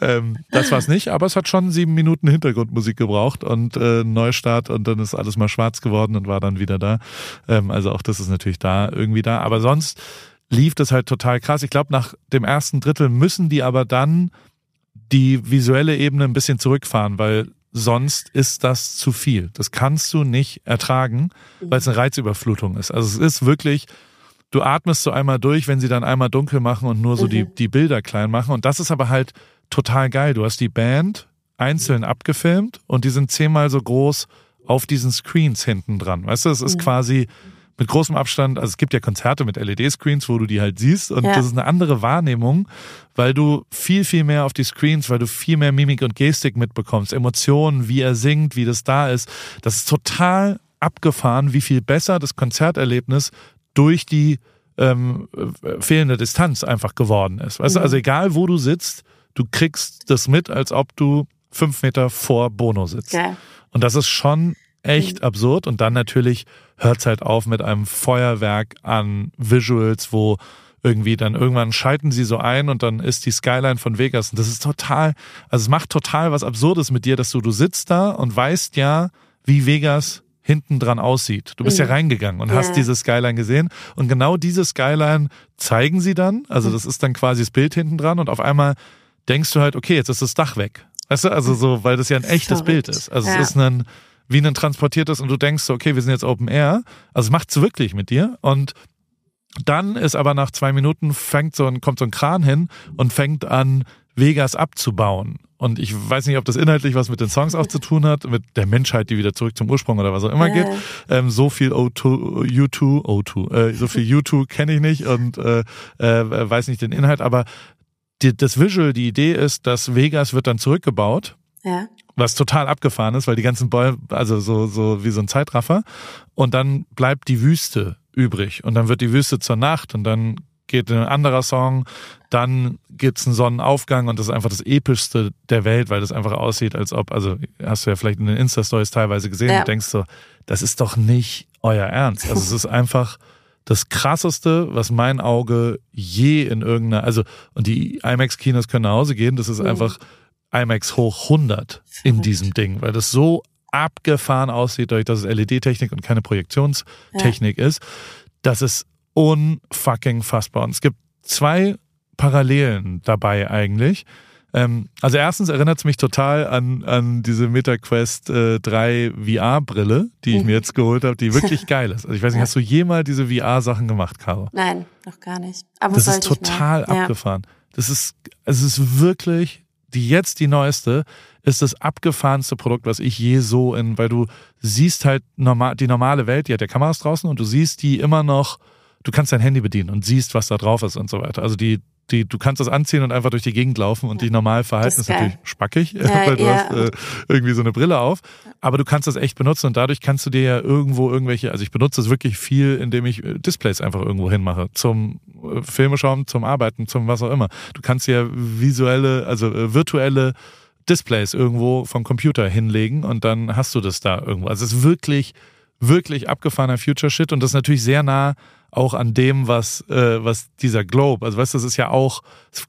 Ähm, das war's nicht, aber es hat schon sieben Minuten Hintergrundmusik gebraucht und äh, Neustart und dann ist alles mal schwarz geworden und war dann wieder da. Ähm, also auch das ist natürlich da irgendwie da. Aber sonst lief das halt total krass. Ich glaube, nach dem ersten Drittel müssen die aber dann die visuelle Ebene ein bisschen zurückfahren, weil sonst ist das zu viel. Das kannst du nicht ertragen, weil es eine Reizüberflutung ist. Also es ist wirklich, du atmest so einmal durch, wenn sie dann einmal dunkel machen und nur so mhm. die, die Bilder klein machen. Und das ist aber halt total geil. Du hast die Band einzeln abgefilmt und die sind zehnmal so groß auf diesen Screens hinten dran. Weißt du, es ist mhm. quasi mit großem Abstand, also es gibt ja Konzerte mit LED-Screens, wo du die halt siehst und ja. das ist eine andere Wahrnehmung, weil du viel, viel mehr auf die Screens, weil du viel mehr Mimik und Gestik mitbekommst, Emotionen, wie er singt, wie das da ist. Das ist total abgefahren, wie viel besser das Konzerterlebnis durch die ähm, fehlende Distanz einfach geworden ist. Weißt mhm. du, also egal wo du sitzt, du kriegst das mit, als ob du fünf Meter vor Bono sitzt. Okay. Und das ist schon echt mhm. absurd. Und dann natürlich hört's halt auf mit einem Feuerwerk an Visuals, wo irgendwie dann irgendwann schalten sie so ein und dann ist die Skyline von Vegas. Und das ist total, also es macht total was Absurdes mit dir, dass du, du sitzt da und weißt ja, wie Vegas hinten dran aussieht. Du bist mhm. ja reingegangen und ja. hast diese Skyline gesehen. Und genau diese Skyline zeigen sie dann. Also das ist dann quasi das Bild hinten dran und auf einmal denkst du halt, okay, jetzt ist das Dach weg. Weißt du, also so, weil das ja ein echtes Verrückt. Bild ist. Also ja. es ist ein, wie ein transportiertes und du denkst, okay, wir sind jetzt Open Air. Also macht's wirklich mit dir und dann ist aber nach zwei Minuten fängt so ein, kommt so ein Kran hin und fängt an, Vegas abzubauen. Und ich weiß nicht, ob das inhaltlich was mit den Songs auch zu tun hat, mit der Menschheit, die wieder zurück zum Ursprung oder was auch immer geht. Ähm, so viel O2, U2, O2, äh, so viel U2 kenne ich nicht und äh, äh, weiß nicht den Inhalt, aber die, das Visual, die Idee ist, dass Vegas wird dann zurückgebaut. Ja was total abgefahren ist, weil die ganzen Bäume, also so, so wie so ein Zeitraffer. Und dann bleibt die Wüste übrig. Und dann wird die Wüste zur Nacht und dann geht ein anderer Song, dann gibt's einen Sonnenaufgang und das ist einfach das epischste der Welt, weil das einfach aussieht, als ob, also hast du ja vielleicht in den Insta-Stories teilweise gesehen, ja. du denkst so, das ist doch nicht euer Ernst. Also es ist einfach das krasseste, was mein Auge je in irgendeiner, also, und die IMAX-Kinos können nach Hause gehen, das ist mhm. einfach IMAX hoch 100 in diesem Ding, weil das so abgefahren aussieht, dadurch, dass es LED-Technik und keine Projektionstechnik ja. ist. Das ist unfucking fassbar. Und es gibt zwei Parallelen dabei eigentlich. Ähm, also erstens erinnert es mich total an, an diese MetaQuest äh, 3 VR-Brille, die ich mhm. mir jetzt geholt habe, die wirklich geil ist. Also ich weiß nicht, hast du jemals diese VR-Sachen gemacht, Caro? Nein, noch gar nicht. Aber das ist total abgefahren. Ja. Das ist, es ist wirklich die jetzt die neueste, ist das abgefahrenste Produkt, was ich je so in, weil du siehst halt normal, die normale Welt, die hat ja Kameras draußen und du siehst die immer noch, du kannst dein Handy bedienen und siehst, was da drauf ist und so weiter. Also die, die, du kannst das anziehen und einfach durch die Gegend laufen und ja. dich normal verhalten. Das ist, ist natürlich spackig, ja, weil du ja. hast äh, irgendwie so eine Brille auf. Aber du kannst das echt benutzen und dadurch kannst du dir ja irgendwo irgendwelche, also ich benutze das wirklich viel, indem ich äh, Displays einfach irgendwo hinmache. Zum Filme schauen, zum Arbeiten, zum was auch immer. Du kannst ja visuelle, also äh, virtuelle Displays irgendwo vom Computer hinlegen und dann hast du das da irgendwo. Also es ist wirklich, wirklich abgefahrener Future Shit und das ist natürlich sehr nah auch an dem, was, äh, was dieser Globe, also weißt du, das ist ja auch,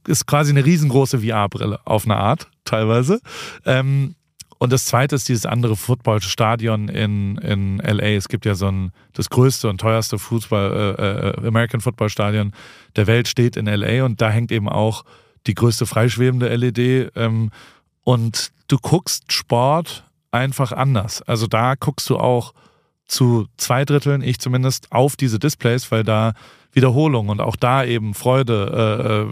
ist quasi eine riesengroße VR-Brille auf eine Art, teilweise. Ähm, und das zweite ist dieses andere Footballstadion in, in LA. Es gibt ja so ein, das größte und teuerste Fußball, äh, äh, American Football Stadion der Welt steht in LA und da hängt eben auch die größte freischwebende LED. Ähm, und du guckst Sport einfach anders. Also da guckst du auch zu zwei Dritteln, ich zumindest, auf diese Displays, weil da Wiederholung und auch da eben Freude,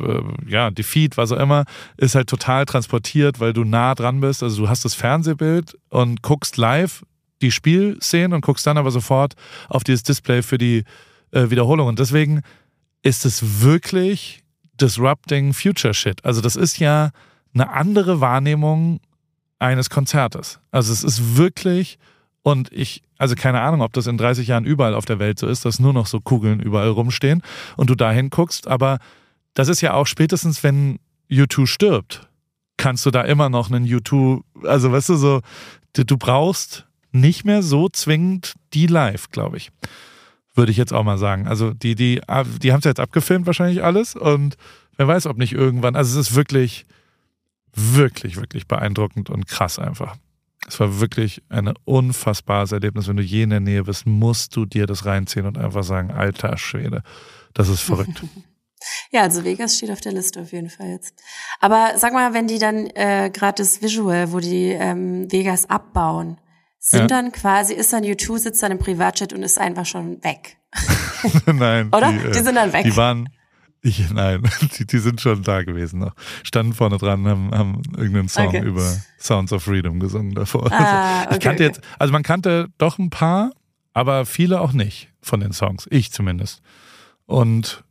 äh, äh, ja, Defeat, was auch immer, ist halt total transportiert, weil du nah dran bist. Also du hast das Fernsehbild und guckst live die Spielszenen und guckst dann aber sofort auf dieses Display für die äh, Wiederholung. Und deswegen ist es wirklich disrupting Future Shit. Also das ist ja eine andere Wahrnehmung eines Konzertes. Also es ist wirklich und ich, also keine Ahnung, ob das in 30 Jahren überall auf der Welt so ist, dass nur noch so Kugeln überall rumstehen und du dahin guckst. Aber das ist ja auch spätestens, wenn U2 stirbt, kannst du da immer noch einen U2, also weißt du, so, du brauchst nicht mehr so zwingend die live, glaube ich. Würde ich jetzt auch mal sagen. Also die, die, die haben es jetzt abgefilmt wahrscheinlich alles und wer weiß, ob nicht irgendwann. Also es ist wirklich, wirklich, wirklich beeindruckend und krass einfach. Es war wirklich ein unfassbares Erlebnis. Wenn du je in der Nähe bist, musst du dir das reinziehen und einfach sagen, alter Schwede, das ist verrückt. Ja, also Vegas steht auf der Liste auf jeden Fall jetzt. Aber sag mal, wenn die dann äh, gerade das Visual, wo die ähm, Vegas abbauen, sind ja. dann quasi, ist dann U2, sitzt dann im Privatjet und ist einfach schon weg. Nein. Oder? Die, äh, die, sind dann weg. Die waren, ich, nein, die, die sind schon da gewesen noch. Standen vorne dran, haben, haben irgendeinen Song okay. über Sounds of Freedom gesungen davor. Ah, okay, ich kannte okay. jetzt, also man kannte doch ein paar, aber viele auch nicht von den Songs. Ich zumindest. Und,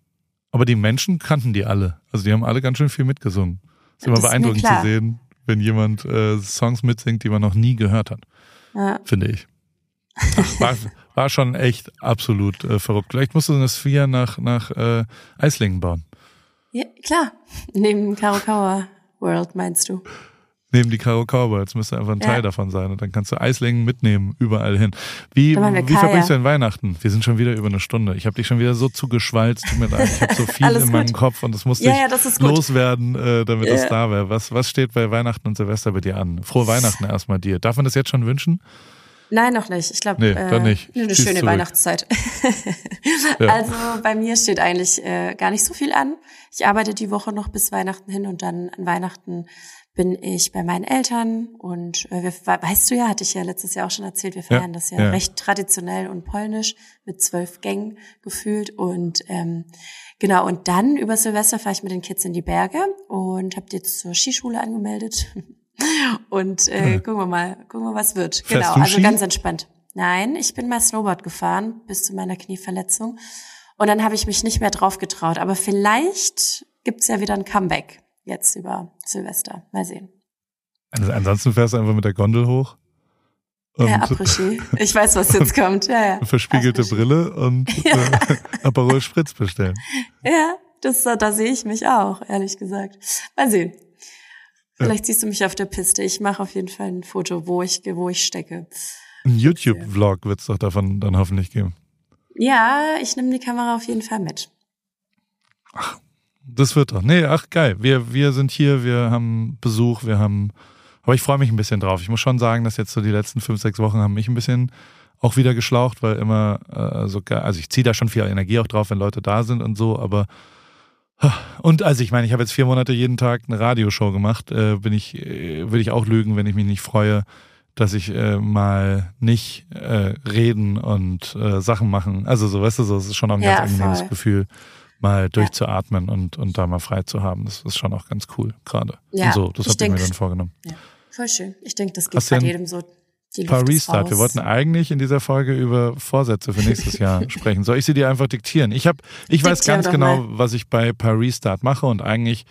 aber die Menschen kannten die alle. Also die haben alle ganz schön viel mitgesungen. ist immer beeindruckend zu sehen, wenn jemand äh, Songs mitsingt, die man noch nie gehört hat. Ja. Finde ich. Ach, war, war schon echt absolut äh, verrückt. Vielleicht musst du eine Sphere nach, nach äh, Eislingen bauen. Ja, klar. Neben Karokawa World meinst du? Neben die Karokawa Worlds müsste einfach ein ja. Teil davon sein. Und dann kannst du Eislingen mitnehmen, überall hin. Wie, wie verbringst du denn Weihnachten? Wir sind schon wieder über eine Stunde. Ich habe dich schon wieder so zugeschwalzt. Tut mir leid. Ich habe so viel in meinem gut. Kopf und das musste ja, ich ja, loswerden, äh, damit es da wäre. Was, was steht bei Weihnachten und Silvester bei dir an? Frohe Weihnachten erstmal dir. Darf man das jetzt schon wünschen? Nein, noch nicht. Ich glaube, nee, äh, nicht. eine schöne zurück. Weihnachtszeit. ja. Also bei mir steht eigentlich äh, gar nicht so viel an. Ich arbeite die Woche noch bis Weihnachten hin und dann an Weihnachten bin ich bei meinen Eltern und äh, wir, weißt du ja, hatte ich ja letztes Jahr auch schon erzählt, wir feiern ja, das ja, ja, recht traditionell und polnisch mit zwölf Gängen gefühlt und ähm, genau und dann über Silvester fahre ich mit den Kids in die Berge und habe jetzt zur Skischule angemeldet Und äh, gucken wir mal, gucken wir, was wird. Fährst genau, also Ski? ganz entspannt. Nein, ich bin mal Snowboard gefahren bis zu meiner Knieverletzung. Und dann habe ich mich nicht mehr drauf getraut. Aber vielleicht gibt's ja wieder ein Comeback jetzt über Silvester. Mal sehen. Also ansonsten fährst du einfach mit der Gondel hoch. Und ja, Après Ich weiß, was jetzt kommt. Ja, ja. Verspiegelte Brille und ja. äh, Aperol Spritz bestellen. Ja, das, da sehe ich mich auch, ehrlich gesagt. Mal sehen. Vielleicht siehst du mich auf der Piste. Ich mache auf jeden Fall ein Foto, wo ich, wo ich stecke. Ein YouTube-Vlog wird es doch davon dann hoffentlich geben. Ja, ich nehme die Kamera auf jeden Fall mit. Ach, das wird doch. Nee, ach geil. Wir, wir sind hier, wir haben Besuch, wir haben. Aber ich freue mich ein bisschen drauf. Ich muss schon sagen, dass jetzt so die letzten fünf, sechs Wochen haben mich ein bisschen auch wieder geschlaucht, weil immer äh, so geil. Also ich ziehe da schon viel Energie auch drauf, wenn Leute da sind und so, aber und also ich meine, ich habe jetzt vier Monate jeden Tag eine Radioshow gemacht. Äh, bin ich, äh, würde ich auch lügen, wenn ich mich nicht freue, dass ich äh, mal nicht äh, reden und äh, Sachen machen. Also so, weißt du, so, es ist schon auch ein ja, ganz angenehmes voll. Gefühl, mal durchzuatmen ja. und, und da mal frei zu haben. Das ist schon auch ganz cool gerade. Ja, und so, das habe ich mir dann vorgenommen. Ja, voll schön. Ich denke, das geht bei jedem so. Die paar Restart. Wir wollten eigentlich in dieser Folge über Vorsätze für nächstes Jahr sprechen. Soll ich sie dir einfach diktieren? Ich habe, ich weiß ganz genau, mal. was ich bei paar Restart mache und eigentlich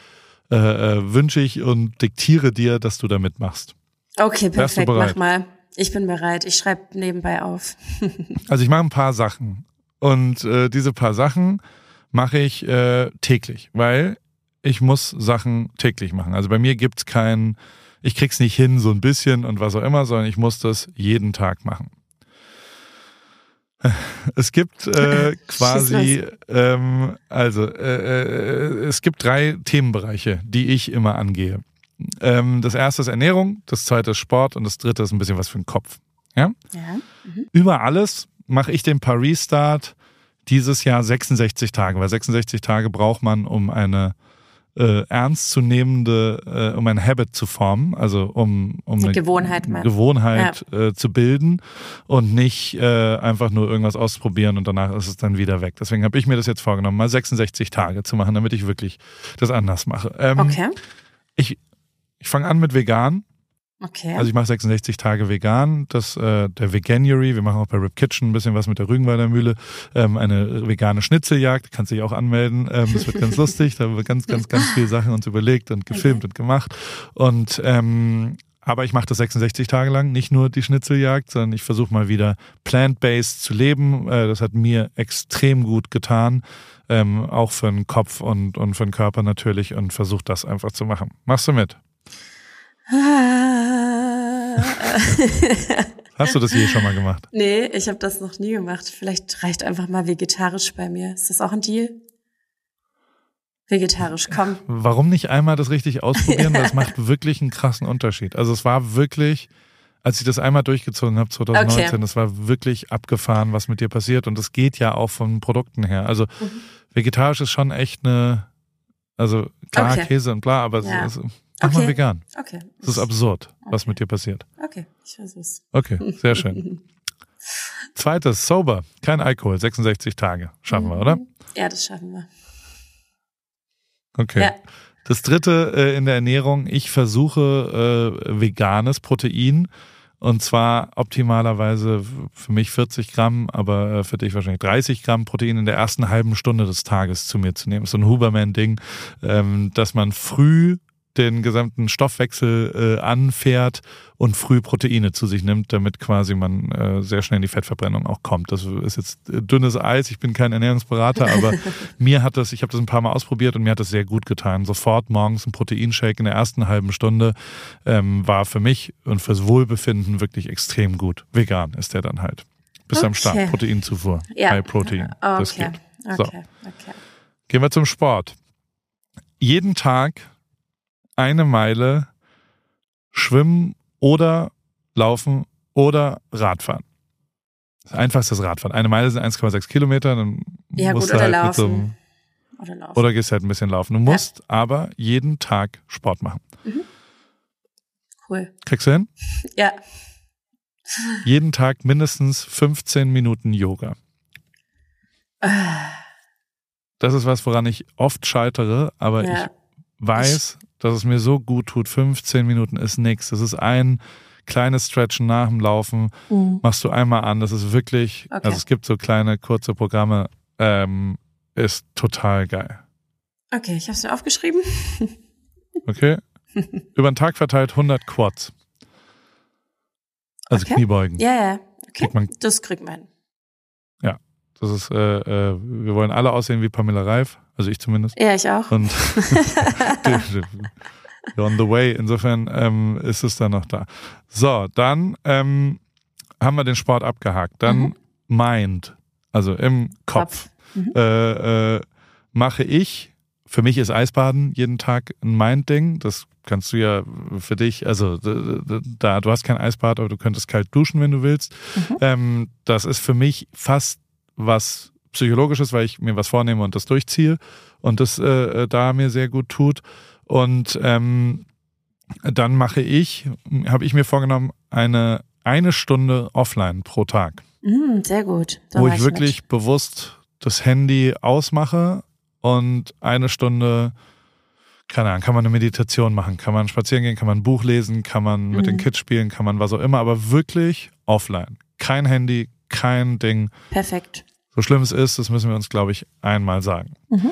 äh, äh, wünsche ich und diktiere dir, dass du da mitmachst. Okay, perfekt. Mach mal. Ich bin bereit. Ich schreibe nebenbei auf. also ich mache ein paar Sachen und äh, diese paar Sachen mache ich äh, täglich, weil ich muss Sachen täglich machen. Also bei mir gibt's kein ich krieg's nicht hin, so ein bisschen und was auch immer, sondern ich muss das jeden Tag machen. Es gibt äh, quasi, ähm, also äh, äh, es gibt drei Themenbereiche, die ich immer angehe. Ähm, das erste ist Ernährung, das zweite ist Sport und das dritte ist ein bisschen was für den Kopf. Ja? ja. Mhm. Über alles mache ich den Paris Start dieses Jahr 66 Tage, weil 66 Tage braucht man, um eine äh, ernstzunehmende, äh, um ein Habit zu formen, also um, um eine, eine Gewohnheit, Gewohnheit ja. äh, zu bilden und nicht äh, einfach nur irgendwas ausprobieren und danach ist es dann wieder weg. Deswegen habe ich mir das jetzt vorgenommen, mal 66 Tage zu machen, damit ich wirklich das anders mache. Ähm, okay. Ich, ich fange an mit vegan. Okay. Also ich mache 66 Tage vegan. Das äh, der Veganuary. Wir machen auch bei Rip Kitchen ein bisschen was mit der Rügenwalder Mühle. Ähm, eine vegane Schnitzeljagd. Kannst dich auch anmelden. Ähm, das wird ganz lustig. Da wird ganz, ganz, ganz viele Sachen uns überlegt und gefilmt okay. und gemacht. Und ähm, aber ich mache das 66 Tage lang, nicht nur die Schnitzeljagd, sondern ich versuche mal wieder plant-based zu leben. Äh, das hat mir extrem gut getan, ähm, auch für den Kopf und, und für den Körper natürlich und versuche das einfach zu machen. Machst du mit? Hast du das je schon mal gemacht? Nee, ich habe das noch nie gemacht. Vielleicht reicht einfach mal vegetarisch bei mir. Ist das auch ein Deal? Vegetarisch, komm. Warum nicht einmal das richtig ausprobieren? Das macht wirklich einen krassen Unterschied. Also es war wirklich, als ich das einmal durchgezogen habe 2019, okay. das war wirklich abgefahren, was mit dir passiert. Und das geht ja auch von Produkten her. Also mhm. vegetarisch ist schon echt eine, also klar, okay. Käse und bla, aber ja. es, Mach okay. mal vegan. Okay. Das ist absurd, okay. was mit dir passiert. Okay, ich weiß es. Okay, sehr schön. Zweites, sober, kein Alkohol, 66 Tage. Schaffen mhm. wir, oder? Ja, das schaffen wir. Okay. Ja. Das dritte äh, in der Ernährung, ich versuche äh, veganes Protein und zwar optimalerweise für mich 40 Gramm, aber äh, für dich wahrscheinlich 30 Gramm Protein in der ersten halben Stunde des Tages zu mir zu nehmen. So ein Huberman-Ding, ähm, dass man früh den gesamten Stoffwechsel äh, anfährt und früh Proteine zu sich nimmt, damit quasi man äh, sehr schnell in die Fettverbrennung auch kommt. Das ist jetzt äh, dünnes Eis, ich bin kein Ernährungsberater, aber mir hat das, ich habe das ein paar Mal ausprobiert und mir hat das sehr gut getan. Sofort morgens ein Proteinshake in der ersten halben Stunde ähm, war für mich und fürs Wohlbefinden wirklich extrem gut. Vegan ist der dann halt. Bis okay. am Start, Proteinzufuhr, ja. High Protein. Okay. Das geht. So. Okay. Okay. Gehen wir zum Sport. Jeden Tag eine Meile schwimmen oder laufen oder Radfahren. Das einfachste ist Radfahren. Eine Meile sind 1,6 Kilometer, dann ja, musst gut, du halt laufen. mit so einem, oder laufen. Oder gehst halt ein bisschen laufen. Du musst ja. aber jeden Tag Sport machen. Mhm. Cool. Kriegst du hin? Ja. Jeden Tag mindestens 15 Minuten Yoga. Ah. Das ist was, woran ich oft scheitere, aber ja. ich weiß, dass es mir so gut tut. 15 Minuten ist nichts. Das ist ein kleines Stretchen nach dem Laufen. Mhm. Machst du einmal an. Das ist wirklich, okay. also es gibt so kleine, kurze Programme. Ähm, ist total geil. Okay, ich habe es mir aufgeschrieben. okay. Über den Tag verteilt 100 Quads. Also okay. Kniebeugen. Ja, ja. Okay. Kriegt man, das kriegt man. Das ist, äh, äh, wir wollen alle aussehen wie Pamela Reif. Also ich zumindest. Ja, ich auch. Und on the way. Insofern ähm, ist es dann noch da. So, dann ähm, haben wir den Sport abgehakt. Dann mhm. Mind, also im Kopf, Kopf. Mhm. Äh, äh, mache ich. Für mich ist Eisbaden jeden Tag ein Mind-Ding. Das kannst du ja für dich, also da du hast kein Eisbad, aber du könntest kalt duschen, wenn du willst. Mhm. Ähm, das ist für mich fast was Psychologisches, weil ich mir was vornehme und das durchziehe und das äh, da mir sehr gut tut. Und ähm, dann mache ich, habe ich mir vorgenommen, eine eine Stunde offline pro Tag. Mm, sehr gut. Da wo ich wirklich mit. bewusst das Handy ausmache und eine Stunde, keine Ahnung, kann man eine Meditation machen, kann man spazieren gehen, kann man ein Buch lesen, kann man mit den Mhm. Kids spielen, kann man was auch immer, aber wirklich offline. Kein Handy, kein Ding. Perfekt. So schlimm es ist, das müssen wir uns, glaube ich, einmal sagen. Mhm.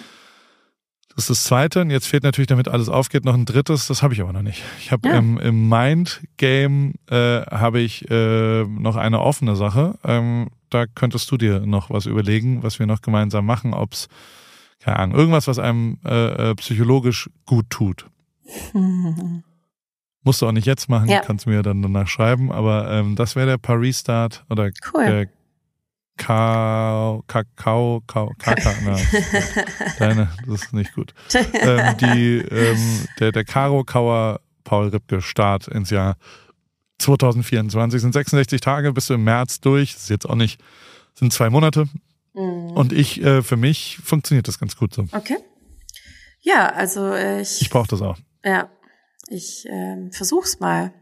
Das ist das Zweite. Und jetzt fehlt natürlich, damit alles aufgeht, noch ein drittes. Das habe ich aber noch nicht. Ich habe Ja. im, im Mind-Game äh, habe ich äh, noch eine offene Sache. Ähm, da könntest du dir noch was überlegen, was wir noch gemeinsam machen, ob es, keine Ahnung, irgendwas, was einem äh, äh, psychologisch gut tut. Mhm. Musst du auch nicht jetzt machen, Ja. kannst du mir dann danach schreiben, aber ähm, das wäre der Paris-Start oder Cool. der Kakao, Kakao, Kakao, Kaka, na, deine, das ist nicht gut. ähm, die, ähm, der, der Karo Kauer Paul Ripke Start ins Jahr 2024 sind 66 Tage, bist du im März durch, das ist jetzt auch nicht, sind zwei Monate Mhm. und ich, äh, für mich funktioniert das ganz gut so. Okay. Ja, also äh, ich, Ich brauche das auch. ja, ich ähm, versuch's mal.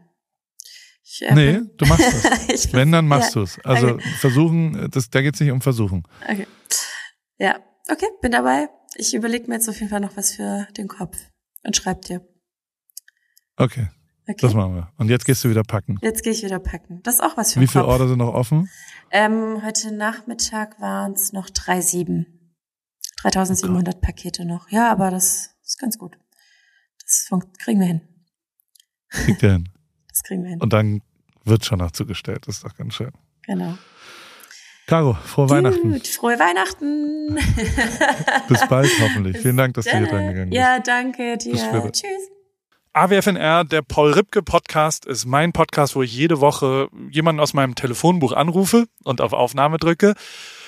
Ich, äh, Nee, du machst ich Wenn, dann machst ja, du's. Also Okay. versuchen, das, da geht's nicht um versuchen. Okay. Ja, okay, bin dabei. Ich überlege mir jetzt auf jeden Fall noch was für den Kopf und schreib dir. Okay, Okay. das machen wir. Und jetzt gehst du wieder packen. Jetzt gehe ich wieder packen. Das ist auch was für Wie viele Kopf. Orte sind noch offen? Ähm, heute Nachmittag waren es noch 3,7. 3700 Pakete noch. Ja, aber das ist ganz gut. Das kriegen wir hin. Kriegt ihr hin. Das kriegen wir hin. Und dann wird schon noch zugestellt. Das ist doch ganz schön. genau. Caro, frohe Weihnachten. Gut, frohe Weihnachten. Bis bald hoffentlich. Vielen Dank, dass du hier Gerne. dran gegangen bist. Ja, danke dir. Tschüss. AWFNR, der Paul Ripke Podcast, ist mein Podcast, wo ich jede Woche jemanden aus meinem Telefonbuch anrufe und auf Aufnahme drücke.